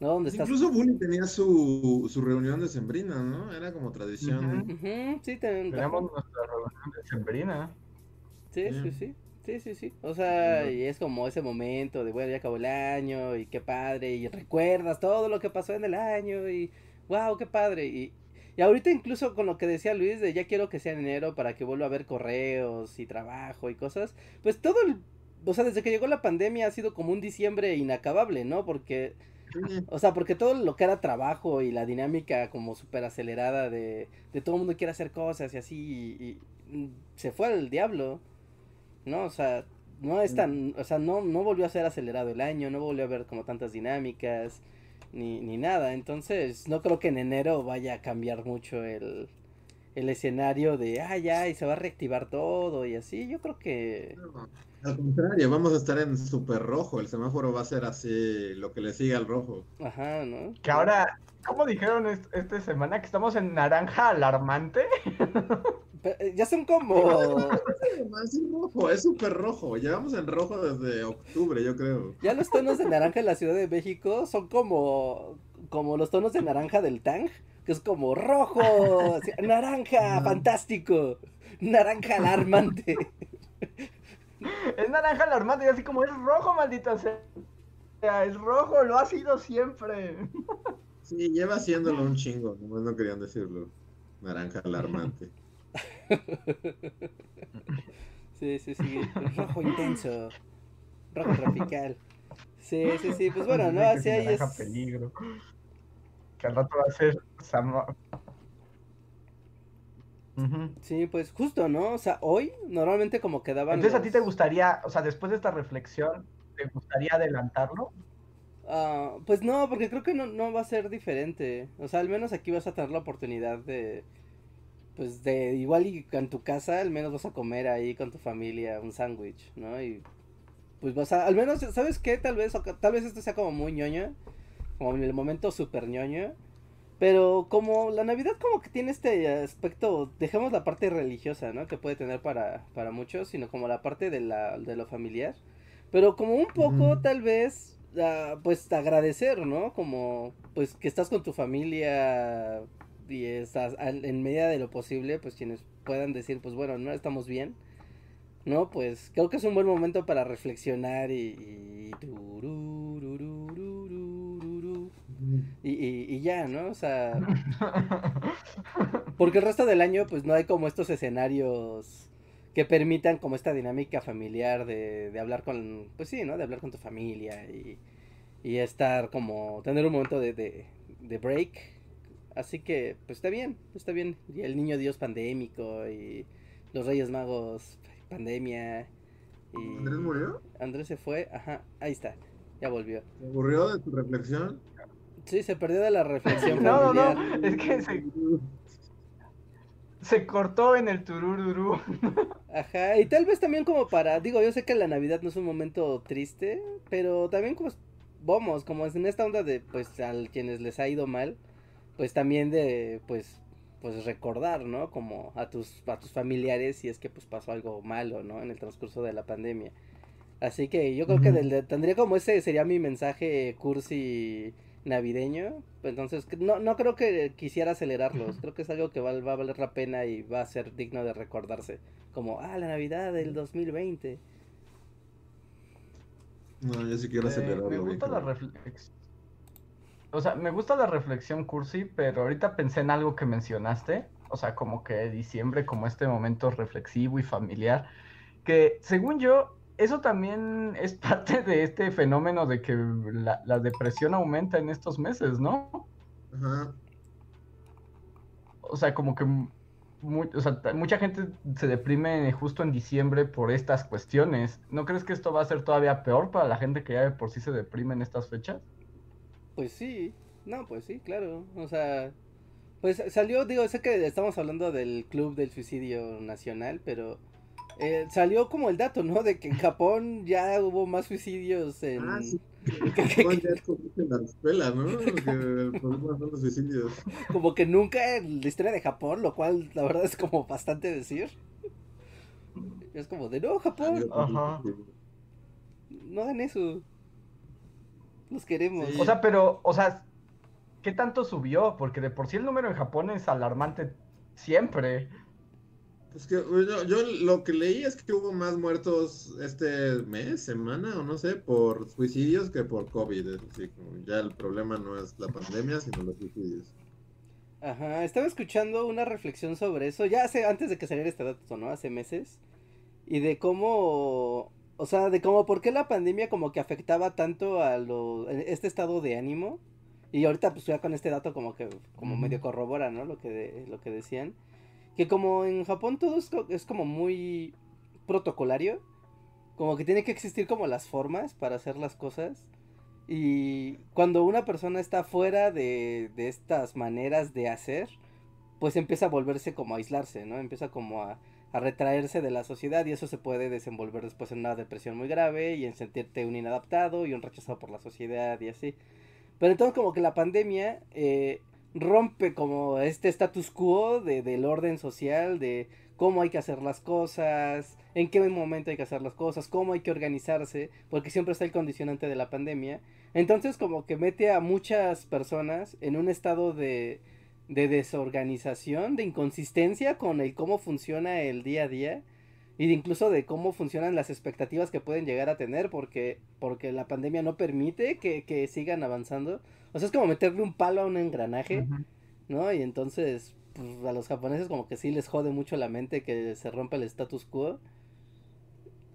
¿No? Donde estás... Incluso Bully tenía su, su reunión de Sembrina, ¿no? Era como tradición. Ujú. Ujú, sí, te- Tenemos nuestra reunión de Sembrina. Sí, sí, Bien. sí. Sí, sí, sí. O sea, y es como ese momento de, bueno, ya acabó el año y qué padre. Y recuerdas todo lo que pasó en el año y, wow, qué padre. Y, y ahorita incluso con lo que decía Luis de ya quiero que sea en enero para que vuelva a ver correos y trabajo y cosas. Pues todo el... O sea, desde que llegó la pandemia ha sido como un diciembre inacabable, ¿no? Porque. O sea, porque todo lo que era trabajo y la dinámica como súper acelerada de, de todo el mundo quiere hacer cosas y así, y, se fue al diablo, ¿no? O sea, no es tan, o sea, no, no volvió a ser acelerado el año, no volvió a haber como tantas dinámicas, ni, ni nada, entonces no creo que en enero vaya a cambiar mucho el, el escenario de, ah, ya, y se va a reactivar todo y así, yo creo que... No, Al contrario, vamos a estar en súper rojo. El semáforo va a ser así, lo que le sigue al rojo. Ajá, ¿no? Que ahora, ¿cómo dijeron est- esta semana que estamos en naranja alarmante? [laughs] Pero, eh, ya son como... Es rojo, es súper rojo. Llevamos en rojo desde octubre, yo creo. Ya los tonos de naranja en la Ciudad de México son como, como los tonos de naranja del Tang, que es como rojo, naranja, fantástico, naranja alarmante. Es naranja alarmante y así como es rojo, maldita sea. Es rojo, lo ha sido siempre. Sí, lleva haciéndolo un chingo, nomás no querían decirlo. Naranja alarmante. Sí, sí, sí, rojo intenso, rojo tropical. Sí, sí, sí, pues bueno, ¿no? Así ahí es... peligro. Que al rato va a ser Ujú. Sí, pues justo, ¿no? O sea, hoy normalmente como quedaban Entonces, ¿a ti te gustaría, o sea, después de esta reflexión, te gustaría adelantarlo? Ah, pues no, porque creo que no, no va a ser diferente. O sea, al menos aquí vas a tener la oportunidad de, pues de igual y en tu casa, al menos vas a comer ahí con tu familia un sándwich, ¿no? Y pues vas a, al menos, ¿sabes qué? Tal vez, tal vez esto sea como muy ñoño, como en el momento súper ñoño. Pero como la Navidad como que tiene este aspecto, dejemos la parte religiosa, ¿no? Que puede tener para, para muchos, sino como la parte de, la, de lo familiar. Pero como un poco tal vez, ah, pues agradecer, ¿no? Como pues que estás con tu familia y estás en medida de lo posible, pues quienes puedan decir, pues bueno, no estamos bien. No, pues creo que es un buen momento para reflexionar y... Y, y, y ya, ¿no? O sea, [laughs] porque el resto del año pues no hay como estos escenarios que permitan como esta dinámica familiar de, de hablar con, pues sí, ¿no? De hablar con tu familia y, y estar como, tener un momento de, de, de break. Así que, pues está bien, está bien. Y el niño Dios pandémico y los Reyes Magos pandemia. Y ¿Andrés murió? Andrés se fue, ajá, ahí está, ya volvió. ¿Te aburrió de tu reflexión? Sí, se perdió de la reflexión [laughs] No, no, no, es que se, se cortó en el turururú. Ajá, y tal vez también como para, digo, yo sé que la Navidad no es un momento triste, pero también como vamos, como en esta onda de, pues, a quienes les ha ido mal, pues también de, pues, pues recordar, ¿no? Como a tus, a tus familiares si es que pues pasó algo malo, ¿no? En el transcurso de la pandemia. Así que yo creo que del, tendría como ese sería mi mensaje cursi navideño. Entonces, no, no creo que quisiera acelerarlos. Creo que es algo que va, va, a valer la pena y va a ser digno de recordarse. Como, ah, la Navidad del 2020. No, yo sí quiero acelerarlo. me gusta la reflexión. O sea, me gusta la reflexión cursi, pero ahorita pensé en algo que mencionaste. O sea, como que diciembre, como este momento reflexivo y familiar. Que según yo, eso también es [laughs] parte de este fenómeno de que la, depresión aumenta en estos meses, ¿no? Ajá. O sea, como que mucha gente se deprime justo en diciembre por estas cuestiones. ¿No crees que esto va a ser todavía peor para la gente que ya de por sí se deprime en estas fechas? Pues sí, no, pues sí, claro. O sea, pues salió, digo, sé que estamos hablando del Club del Suicidio Nacional, pero eh, salió como el dato, ¿no? De que en Japón ya hubo más suicidios en... Ah, sí. [laughs] Que, Japón ya es como en la escuela, ¿no? Que el problema son los suicidios. Como que nunca en la historia de Japón, lo cual la verdad es como bastante decir. Es como de, no, Japón. Ajá. No hagan eso. Los queremos. O sea, pero, o sea, ¿qué tanto subió? Porque de por sí el número en Japón es alarmante siempre. Pues que yo, lo que leí es que hubo más muertos este mes, semana o no sé, por suicidios que por COVID. Es ya el problema no es la pandemia, sino los suicidios. Ajá, estaba escuchando una reflexión sobre eso, ya hace, antes de que saliera este dato, ¿no? Hace meses. Y de cómo, o sea, de cómo, por qué la pandemia como que afectaba tanto a lo, este estado de ánimo. Y ahorita pues ya con este dato como que, como medio corrobora, ¿no? Lo que, lo que decían que como en Japón todo es, como muy protocolario, como que tiene que existir como las formas para hacer las cosas. Y cuando una persona está fuera de, de estas maneras de hacer, pues empieza a volverse como a aislarse, ¿no? Empieza como a, a retraerse de la sociedad y eso se puede desenvolver después en una depresión muy grave y en sentirte un inadaptado y un rechazado por la sociedad y así. Pero entonces como que la pandemia eh, rompe como este status quo de, del orden social, de cómo hay que hacer las cosas, en qué momento hay que hacer las cosas, cómo hay que organizarse, porque siempre está el condicionante de la pandemia. Entonces como que mete a muchas personas en un estado de, de desorganización, de inconsistencia con el cómo funciona el día a día y de incluso de cómo funcionan las expectativas que pueden llegar a tener porque, porque la pandemia no permite que, que sigan avanzando. O sea, es como meterle un palo a un engranaje, ¿no? Y entonces, pues, a los japoneses como que sí les jode mucho la mente que se rompa el status quo.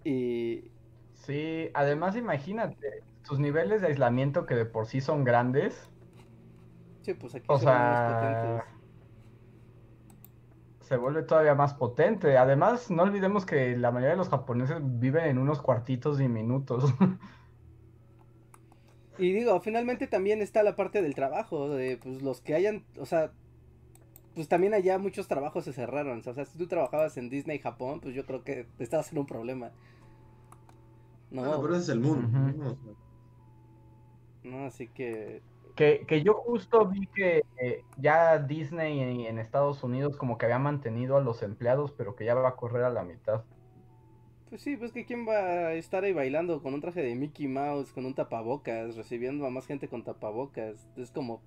Y... Sí, además imagínate, sus niveles de aislamiento que de por sí son grandes. Sí, pues aquí o sea... se vuelve todavía más potente. Además, no olvidemos que la mayoría de los japoneses viven en unos cuartitos diminutos. [laughs] Y digo, finalmente también está la parte del trabajo, de pues los que hayan, o sea, pues también allá muchos trabajos se cerraron. O sea, si tú trabajabas en Disney Japón, pues yo creo que te estabas en un problema. No, ah, pero ese es el mundo. No, así que... que... que. yo justo vi que eh, ya Disney en Estados Unidos como que había mantenido a los empleados, pero que ya va a correr a la mitad. Pues sí, pues que quién va a estar ahí bailando con un traje de Mickey Mouse, con un tapabocas, recibiendo a más gente con tapabocas. Es como.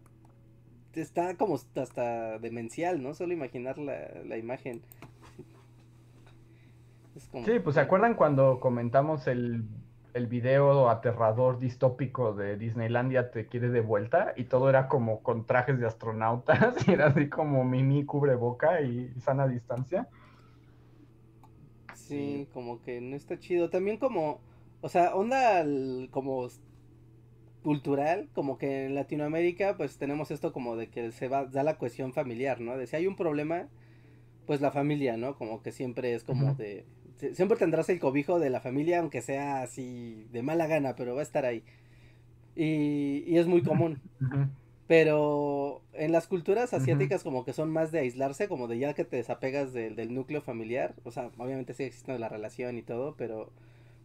Está como hasta demencial, ¿no? Solo imaginar la, la imagen. Sí, pues se acuerdan cuando comentamos el, el video aterrador distópico de Disneylandia te quiere de vuelta y todo era como con trajes de astronautas [laughs] y era así como mini cubreboca y sana distancia. Sí, como que no está chido. También como, o sea, onda como cultural, como que en Latinoamérica pues tenemos esto como de que se va, da la cuestión familiar, ¿no? De si hay un problema, pues la familia, ¿no? Como que siempre es como de... Siempre tendrás el cobijo de la familia, aunque sea así de mala gana, pero va a estar ahí. Y, y es muy común. Pero en las culturas asiáticas como que son más de aislarse, como de ya que te desapegas del núcleo familiar, o sea, obviamente sigue existiendo la relación y todo, pero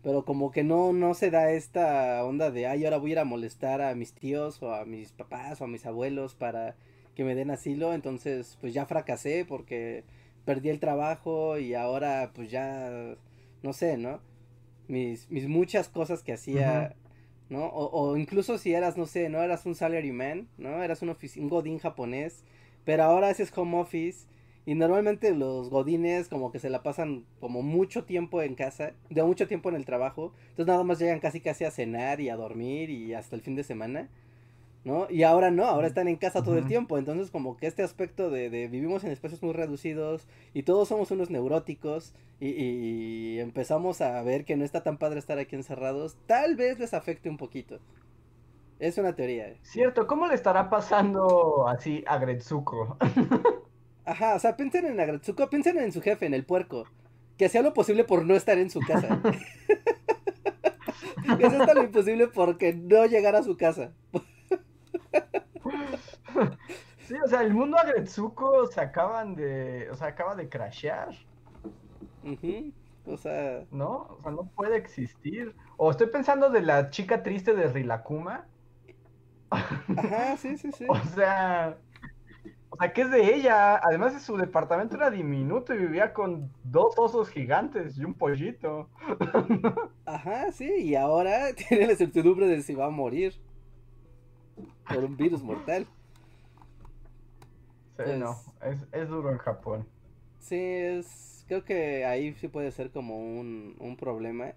pero como que no, no se da esta onda de, ay, ahora voy a ir a molestar a mis tíos o a mis papás o a mis abuelos para que me den asilo, entonces pues ya fracasé porque perdí el trabajo y ahora pues ya, no sé, ¿no? Mis, mis muchas cosas que hacía, ¿no? O, incluso si eras, no sé, no eras un salaryman, ¿no? Eras un, un godín japonés, pero ahora haces home office y normalmente los godines como que se la pasan como mucho tiempo en casa, de mucho tiempo en el trabajo. Entonces nada más llegan casi casi a cenar y a dormir y hasta el fin de semana. ¿No? Y ahora no, ahora están en casa todo el tiempo. Entonces como que este aspecto de, de vivimos en espacios muy reducidos y todos somos unos neuróticos y, y, empezamos a ver que no está tan padre estar aquí encerrados, tal vez les afecte un poquito. Es una teoría. Cierto, ¿cómo le estará pasando así a Gretsuko? [laughs] Ajá, o sea, piensen en Agretsuko, piensen en su jefe, en el puerco, que hacía lo posible por no estar en su casa. [laughs] [laughs] que hacía lo imposible porque no llegara a su casa. Sí, o sea, el mundo Agretsuko se acaban de, o sea, acaba de crashear. O sea, no, o sea, no puede existir. O estoy pensando de la chica triste de Rilakuma. Ajá, [laughs] sí, sí, sí. O sea, o sea, ¿qué es de ella? Además, su departamento era diminuto y vivía con dos osos gigantes y un pollito. [laughs] Ajá, sí, y ahora [laughs] tiene la certidumbre de si va a morir por un virus mortal. Sí, pues no, es, duro en Japón. Sí, es, creo que ahí sí puede ser como un, un problema.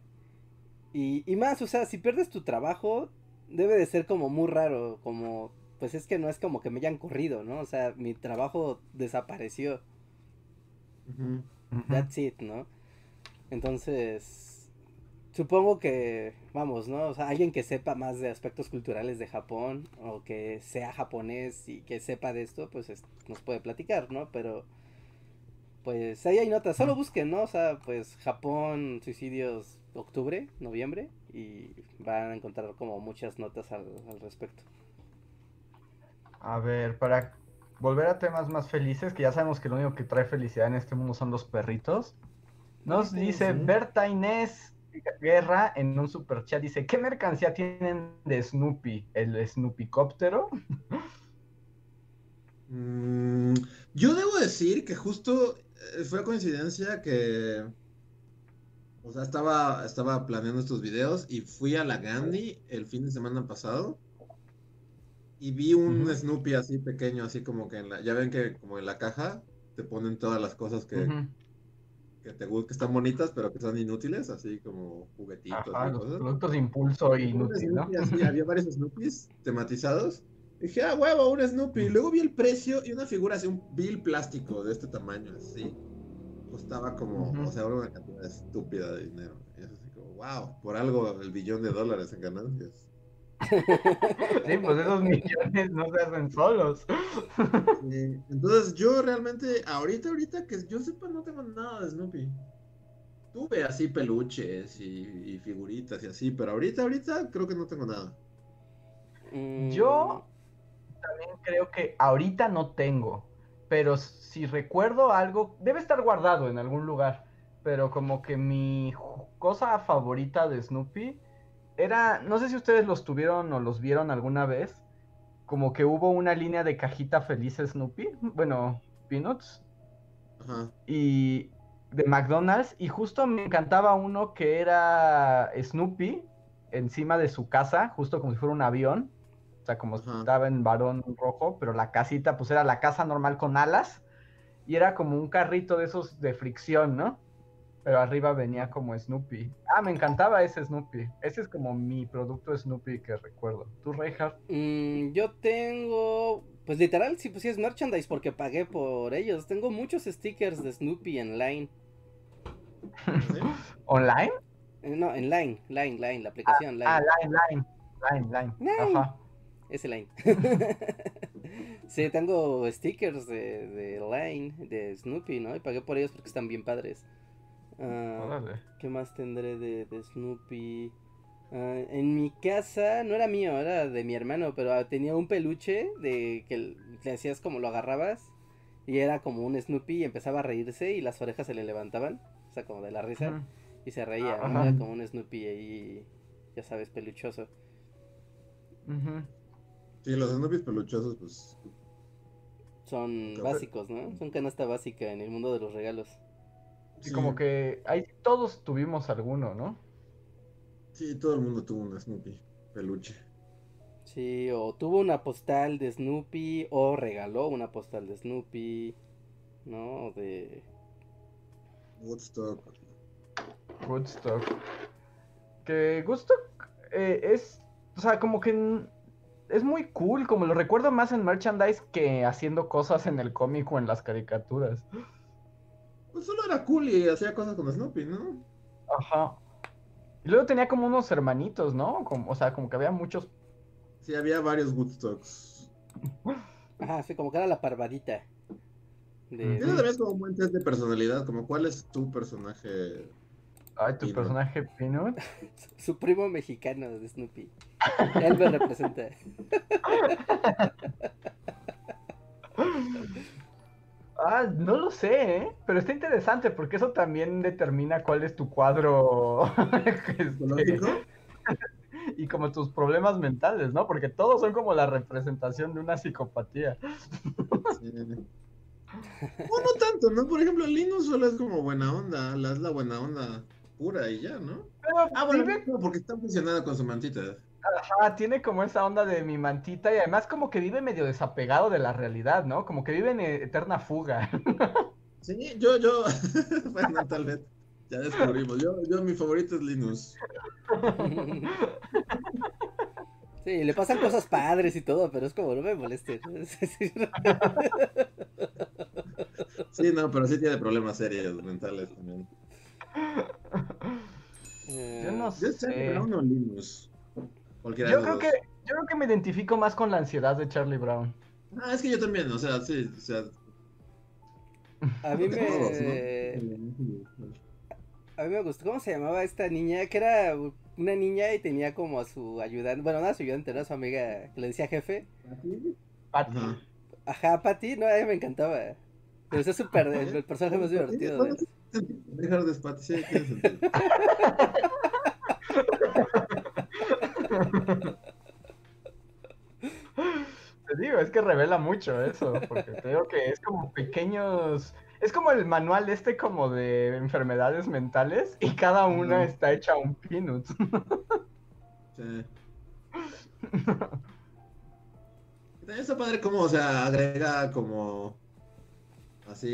Y, y más, o sea, si pierdes tu trabajo, debe de ser como muy raro, como pues es que no es como que me hayan corrido, ¿no? O sea, mi trabajo desapareció. That's it, ¿no? Entonces, supongo que, vamos, ¿no? O sea, alguien que sepa más de aspectos culturales de Japón o que sea japonés y que sepa de esto, pues nos puede platicar, ¿no? Pero, pues ahí hay notas, solo busquen, ¿no? O sea, pues Japón, suicidios, octubre, noviembre, y van a encontrar como muchas notas al respecto. A ver, para volver a temas más felices, que ya sabemos que lo único que trae felicidad en este mundo son los perritos. Nos dice Berta Inés Guerra en un super chat, dice, ¿qué mercancía tienen de Snoopy? ¿El Snoopycóptero? Mm, yo debo decir que justo eh, fue coincidencia que... O sea, estaba, estaba planeando estos videos y fui a la Gandhi el fin de semana pasado y vi un Snoopy así pequeño, así como que en la, ya ven que como en la caja te ponen todas las cosas que, que te que están bonitas, pero que son inútiles, así como juguetitos. productos de impulso inútil, ¿no? había varios Snoopys tematizados. dije, ah, huevo, un Snoopy. Y luego vi el precio y una figura así, un bill plástico de este tamaño, así. Costaba como, o sea, una cantidad estúpida de dinero. Y es así como, wow, por algo el billón de dólares en ganancias. [laughs] Sí, pues esos millones no se hacen solos. entonces yo realmente, ahorita, ahorita que yo sepa, no tengo nada de Snoopy. Tuve así peluches y, figuritas y así, pero ahorita, ahorita creo que no tengo nada. Mm. Yo también creo que ahorita no tengo, pero si recuerdo algo, debe estar guardado en algún lugar, pero como que mi cosa favorita de Snoopy era, no sé si ustedes los tuvieron o los vieron alguna vez, como que hubo una línea de cajita feliz Snoopy, bueno, Peanuts, y de McDonald's, y justo me encantaba uno que era Snoopy encima de su casa, justo como si fuera un avión, o sea, como estaba en varón rojo, pero la casita pues era la casa normal con alas, y era como un carrito de esos de fricción, ¿no? Pero arriba venía como Snoopy. Ah, me encantaba ese Snoopy. Ese es como mi producto Snoopy que recuerdo. ¿Tú, Reinhardt? Mm, yo tengo, pues literal, sí, pues sí es merchandise porque pagué por ellos. Tengo muchos stickers de Snoopy en Line. ¿Online? Eh, no, en Line, Line, Line, la aplicación Line. Ah, Line, Line, Line, Line. Ajá. Ese Line. [laughs] sí, tengo stickers de, de Line, de Snoopy, ¿no? Y pagué por ellos porque están bien padres. Ah, ¿Qué más tendré de, Snoopy? Ah, en mi casa no era mío, era de mi hermano, pero tenía un peluche de que le hacías como lo agarrabas y era como un Snoopy y empezaba a reírse y las orejas se le levantaban, o sea, como de la risa. Y se reía. Era como un Snoopy ahí, ya sabes, peluchoso. Ujú. Sí, los Snoopy peluchosos, pues. Son básicos, ¿no? Son canasta básica en el mundo de los regalos. Y como que ahí todos tuvimos alguno, ¿no? Sí, todo el mundo tuvo un Snoopy peluche. Sí, o tuvo una postal de Snoopy, o regaló una postal de Snoopy, ¿no? O de... Woodstock. Woodstock. Que Woodstock eh, es, o sea, como que es muy cool, como lo recuerdo más en merchandise que haciendo cosas en el cómic o en las caricaturas. Pues solo era cool y hacía cosas con Snoopy, ¿no? Ajá. Y luego tenía como unos hermanitos, ¿no? Como, o sea, como que había muchos. Sí, había varios Woodstocks. Ajá, sí, como que era la parvadita. De... Eso también como un buen test de personalidad, como cuál es tu personaje. Ay, tu Peanut. personaje Peanut. [laughs] Su primo mexicano de Snoopy. Él me representa. [laughs] Ah, no lo sé, ¿eh? Pero está interesante porque eso también determina cuál es tu cuadro [laughs] [laughs] y como tus problemas mentales, ¿no? Porque todos son como la representación de una psicopatía. Sí. O no tanto, ¿no? Por ejemplo, Linus solo es como buena onda, la es la buena onda pura y ya, ¿no? Pero Ah, bueno, vive- porque está funcionando con su mantita. Ajá, tiene como esa onda de mi mantita y además como que vive medio desapegado de la realidad, ¿no? Como que vive en eterna fuga. [laughs] Sí, yo, yo, [laughs] bueno, tal vez, ya descubrimos. Yo, yo, mi favorito es Linus. Sí, le pasan cosas padres y todo, pero es como, no me moleste. [laughs] Sí, no, pero sí tiene problemas serios mentales también. Yo no Yo sé, sé. pero uno Linus. Cualquiera Yo de creo que, yo creo que me identifico más con la ansiedad de Charlie Brown. Ah, es que yo también, o sea, sí, o sea, A mí todos, me... ¿no? A mí me gustó, ¿cómo se llamaba esta niña? Que era una niña y tenía como a su ayudante, bueno, no a su ayudante, no a su amiga, que le decía jefe. Patty. Ajá. Ajá, Patty, no, a mí me encantaba. Pero es súper, el, el personaje más divertido. Dejar de sí, tiene sentido. [laughs] Te digo, es que revela mucho eso, porque te digo que es como pequeños, es como el manual este como de enfermedades mentales y cada una está hecha un peanut. [laughs] Sí. Está padre como, o sea, agrega como así,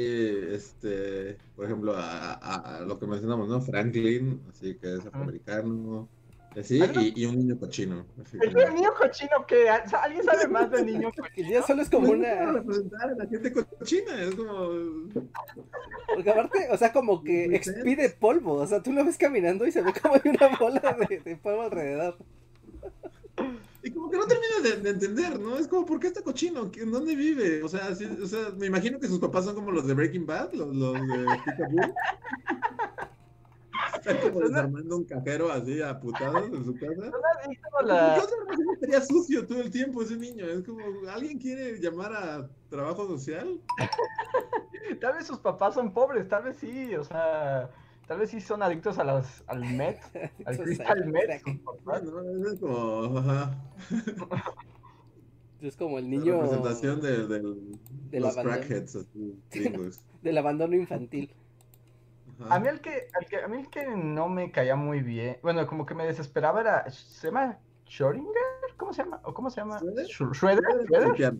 este, por ejemplo, a, a- a lo que mencionamos, ¿no? Franklin, así que es afroamericano, así, y, y un niño cochino. Así El como- niño cochino que alguien sabe más del niño [laughs] cochino. ya solo es como Pues una... representar a la gente cochina, es como... Porque aparte, o sea, como que expide polvo. O sea, tú lo ves caminando y se ve como hay una bola de, de polvo alrededor. Y como que no termina de, de entender, ¿no? Es como, ¿por qué está cochino? ¿En dónde vive? O sea, sí, o sea, me imagino que sus papás son como los de Breaking Bad, los, los de Peekaboo. Están como desarmando un cajero así a putados en su casa. ¿Por la- razón estaría sucio todo el tiempo ese niño? Es como, ¿alguien quiere llamar a trabajo social? [laughs] Tal vez sus papás son pobres, tal vez sí, o sea, tal vez sí son adictos a las, al Met, [laughs] al Crystal Met. crack. sus papás. Bueno, es como, ajá, [laughs] Es como el la niño representación de, del- del los abandono. crackheads, así, gringos. del abandono infantil. Ajá. A mí el que, el que, a mí el que no me caía muy bien, bueno, como que me desesperaba era, ¿se llama Schrödinger? ¿Cómo se llama? ¿O cómo se llama? ¿Schroeder? Sch- ¿Schroeder? El piano.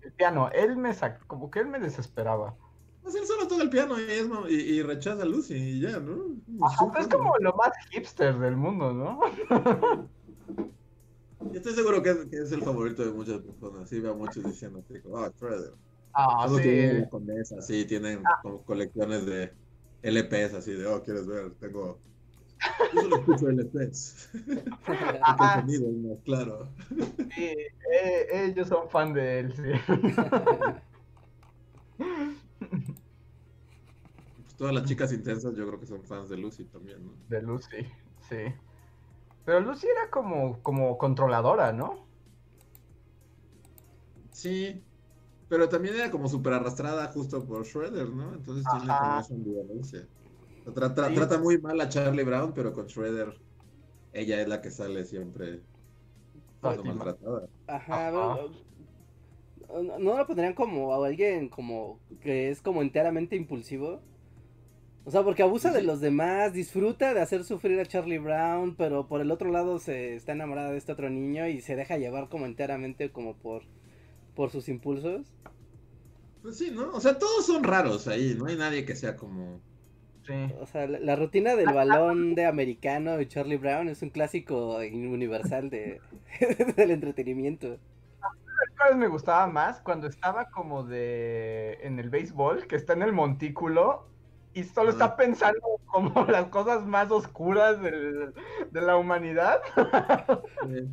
El piano, él me sacó, como que él me desesperaba. Pues él solo toca el piano y, es y, y rechaza a Lucy y ya, ¿no? Ajá, pues es como lo más hipster del mundo, ¿no? [laughs] Estoy seguro que es, que es el favorito de muchas personas. Sí, veo a muchos diciendo como, ah, Shredder. Ah, sí. tienen sí, tienen como colecciones de LPs así de, oh, ¿quieres ver? Tengo... Yo solo escucho LPs. Sonido es más claro. Sí, eh, ellos son fan de él, sí. Pues todas las chicas intensas yo creo que son fans de Lucy también, ¿no? De Lucy, sí. Pero Lucy era como, como controladora, ¿no? Sí, pero también era como súper arrastrada justo por Shredder, ¿no? Entonces tiene Ajá. como esa ambivalencia. Trata, trata muy mal a Charlie Brown, pero con Shredder, ella es la que sale siempre maltratada. Ajá, ¿no, ¿no lo pondrían como a alguien como que es como enteramente impulsivo? O sea, porque abusa de los demás, disfruta de hacer sufrir a Charlie Brown, pero por el otro lado se está enamorada de este otro niño y se deja llevar como enteramente como por, por sus impulsos. Pues sí, ¿no? O sea, todos son raros ahí, no hay nadie que sea como... Sí. O sea, la, rutina del balón de americano y Charlie Brown es un clásico universal de, [laughs] del entretenimiento. vez me gustaba más cuando estaba como de en el béisbol, que está en el montículo y solo está pensando como [laughs] las cosas más oscuras de la humanidad. Sí.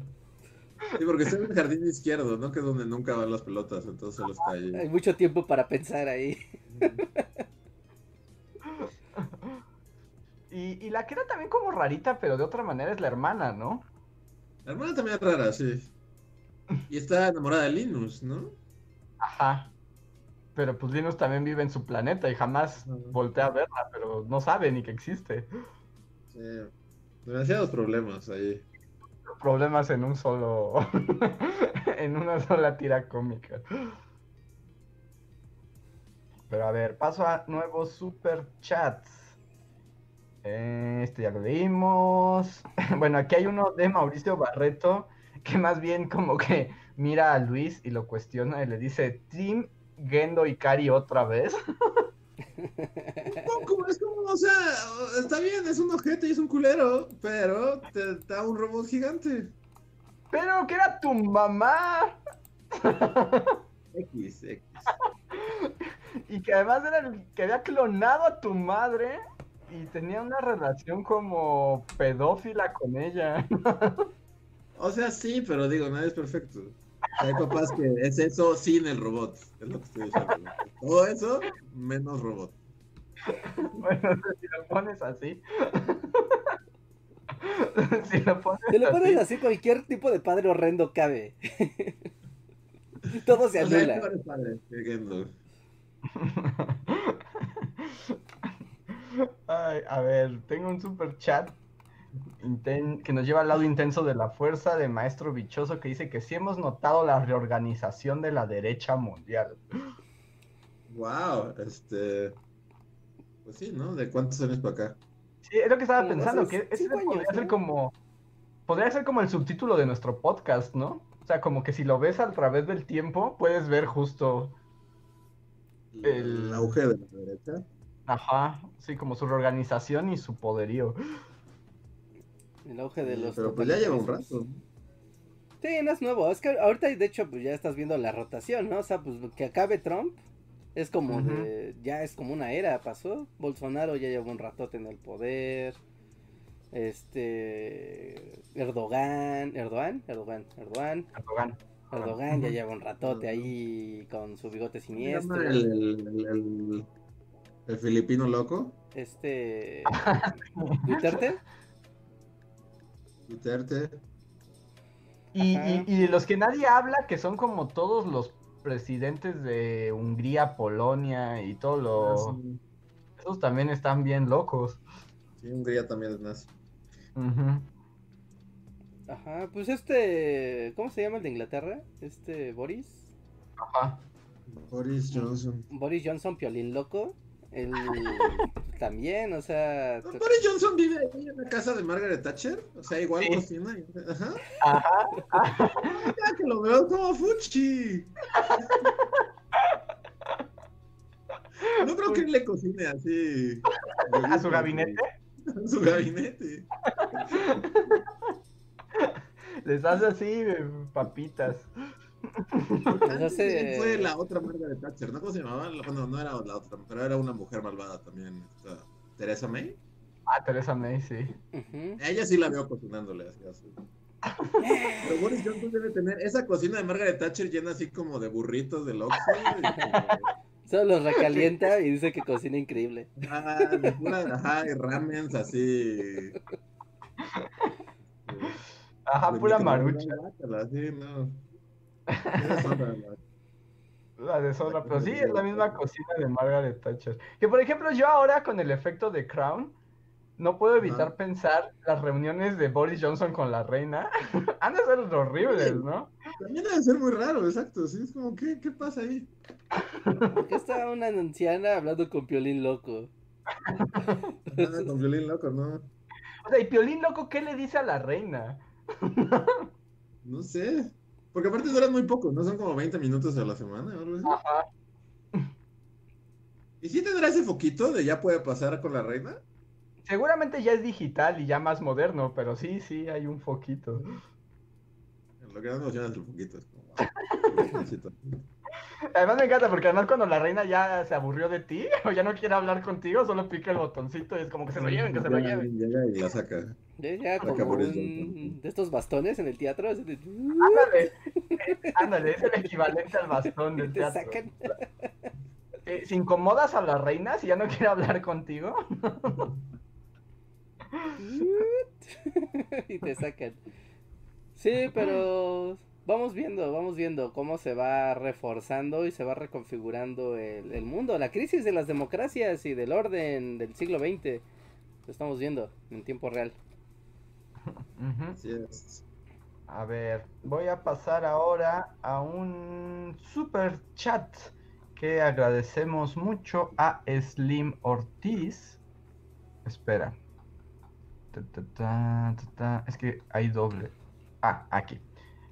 Porque está en el jardín izquierdo, ¿no? Que es donde nunca van las pelotas, entonces solo está ahí. Hay mucho tiempo para pensar ahí. [laughs] Y, y la que era también como rarita, pero de otra manera es la hermana, ¿no? La hermana también es rara, sí. Y está enamorada de Linus, ¿no? Ajá. Pero pues Linus también vive en su planeta y jamás voltea a verla, pero no sabe ni que existe. Sí. Demasiados problemas ahí. Problemas en un solo. [laughs] en una sola tira cómica. Pero a ver, paso a nuevos super chats. Eh, este ya lo leímos. [laughs] bueno, aquí hay uno de Mauricio Barreto que más bien como que mira a Luis y lo cuestiona y le dice, Team Gendo y Kari otra vez. [laughs] Un poco, es como, o sea, está bien, es un objeto y es un culero, pero te da un robot gigante. Pero que era tu mamá. X, X. [laughs] y que además era el que había clonado a tu madre y tenía una relación como pedófila con ella. [laughs] o sea, sí, pero digo, nadie es perfecto. Hay papás que es eso sin el robot. Es lo que estoy diciendo. Todo eso menos robot. [laughs] Bueno, si lo pones así. [laughs] si lo pones, si lo pones así, cualquier tipo de padre horrendo cabe. [laughs] Todo se anula. Ay, a ver, tengo un super chat que nos lleva al lado intenso de la fuerza de Maestro Bichoso que dice que sí hemos notado la reorganización de la derecha mundial. Wow, este. Pues sí, ¿no? ¿De cuántos años para acá? Sí, es lo que estaba pensando, que ese podría ser como. Podría ser como el subtítulo de nuestro podcast, ¿no? O sea, como que si lo ves a través del tiempo, puedes ver justo. El, auge de la derecha. Ajá, sí, como su reorganización y su poderío. El auge de los. Pero pues ya lleva un rato. Sí, no es nuevo. Es que ahorita, de hecho, pues ya estás viendo la rotación, ¿no? O sea, pues que acabe Trump es como de. Ya es como una era, pasó. Bolsonaro ya lleva un ratote en el poder. Este. Erdogan. Erdogan. Erdogan. Erdogan. Erdogan. Erdogan ya lleva un ratote ahí con su bigote siniestro. El, el, el, el, filipino loco? Este. [laughs] ¿Duterte? Y, y, los que nadie habla, que son como todos los presidentes de Hungría, Polonia y todos los... Ah, Esos también están bien locos. Sí, Hungría también es nazi. Ajá, pues este... ¿Cómo se llama el de Inglaterra? Este Boris. Ajá. Boris Johnson. Boris Johnson, piolín loco. El, también, o sea. Boris Johnson vive ahí en la casa de Margaret Thatcher. O sea, igual cocina. Ajá. Ajá. ya que lo veo como Fuchi. No creo que él le cocine así. ¿A su gabinete? A su gabinete. Les hace así papitas. [laughs] Fue la otra de Thatcher, ¿no? ¿Cómo se llamaba? Bueno, no era la otra, pero era una mujer malvada también. Teresa May. Ah, Teresa May, sí. Ella sí la veo cocinándole así. así. Pero Boris Johnson debe tener esa cocina de Margaret Thatcher llena así como de burritos de Oxxo. [laughs] Solo los recalienta y dice que cocina increíble. Ah, ajá, y ramens así. Ajá, pura marucha. Así, no. La deshonra, pero sí, es la misma cocina de Margaret Thatcher. Que por ejemplo, yo ahora con el efecto de Crown, no puedo evitar Ajá. pensar las reuniones de Boris Johnson con la reina. [laughs] Han de ser horribles, ¿no? También debe ser muy raro, exacto. Sí, es como, ¿qué, qué pasa ahí? Porque está una anciana hablando con Piolín loco. Nada con violín loco, ¿no? O sea, y Piolín Loco, ¿qué le dice a la reina? [laughs] No sé. Porque aparte duran muy poco, ¿no? Son como 20 minutos a la semana o algo así. Ajá. ¿Y si tendrá ese foquito de ya puede pasar con la reina? Seguramente ya es digital y ya más moderno, pero sí, sí, hay un foquito. Lo que más me emociona es el foquito. Es como, [laughs] wow. Además me encanta porque además cuando la reina ya se aburrió de ti [laughs] o ya no quiere hablar contigo, solo pica el botoncito y es como que se lo lleven, que se lo lleven. Llega y la saca. Ya, ya Acá como Boris un... de estos bastones en el teatro. de- Ándale, [laughs] ándale, es el equivalente al bastón del te teatro. sacan. Eh, Si incomodas a la reina, si ya no quiere hablar contigo, y te sacan. Sí, pero vamos viendo, vamos viendo cómo se va reforzando y se va reconfigurando el, el mundo, la crisis de las democracias y del orden del siglo XX. Lo estamos viendo en tiempo real. Así es. A ver, voy a pasar ahora a un super chat que agradecemos mucho a Slim Ortiz. Espera. Ta, ta, ta, ta, ta. Es que hay doble. Ah, aquí.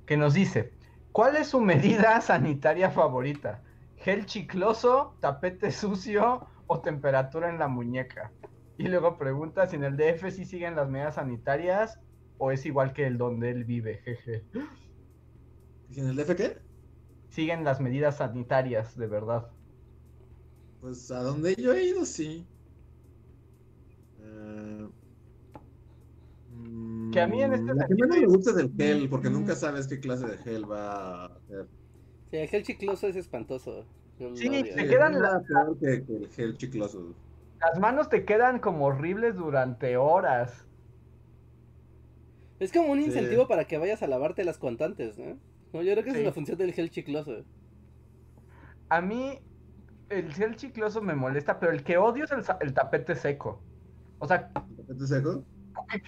Que nos dice, ¿cuál es su medida [laughs] sanitaria favorita? ¿Gel chicloso, tapete sucio o temperatura en la muñeca? Y luego pregunta si en el DF sí siguen las medidas sanitarias o es igual que el donde él vive, jeje. ¿Y en el DF qué? Siguen las medidas sanitarias, de verdad. Pues a donde yo he ido, sí. Eh, mm, Que a mí en este La que sentido menos me gusta es el gel, porque nunca sabes qué clase de gel va a ser. Sí, el gel chicloso es espantoso. Sí, te Sí, quedan es la- nada peor que, que el gel chicloso. Las manos te quedan como horribles durante horas. Es como un Sí. incentivo para que vayas a lavarte las contantes, ¿no? No, yo creo que esa es la función del gel chicloso. A mí el gel chicloso me molesta, pero el que odio es el, el tapete seco. O sea, ¿Tapete seco?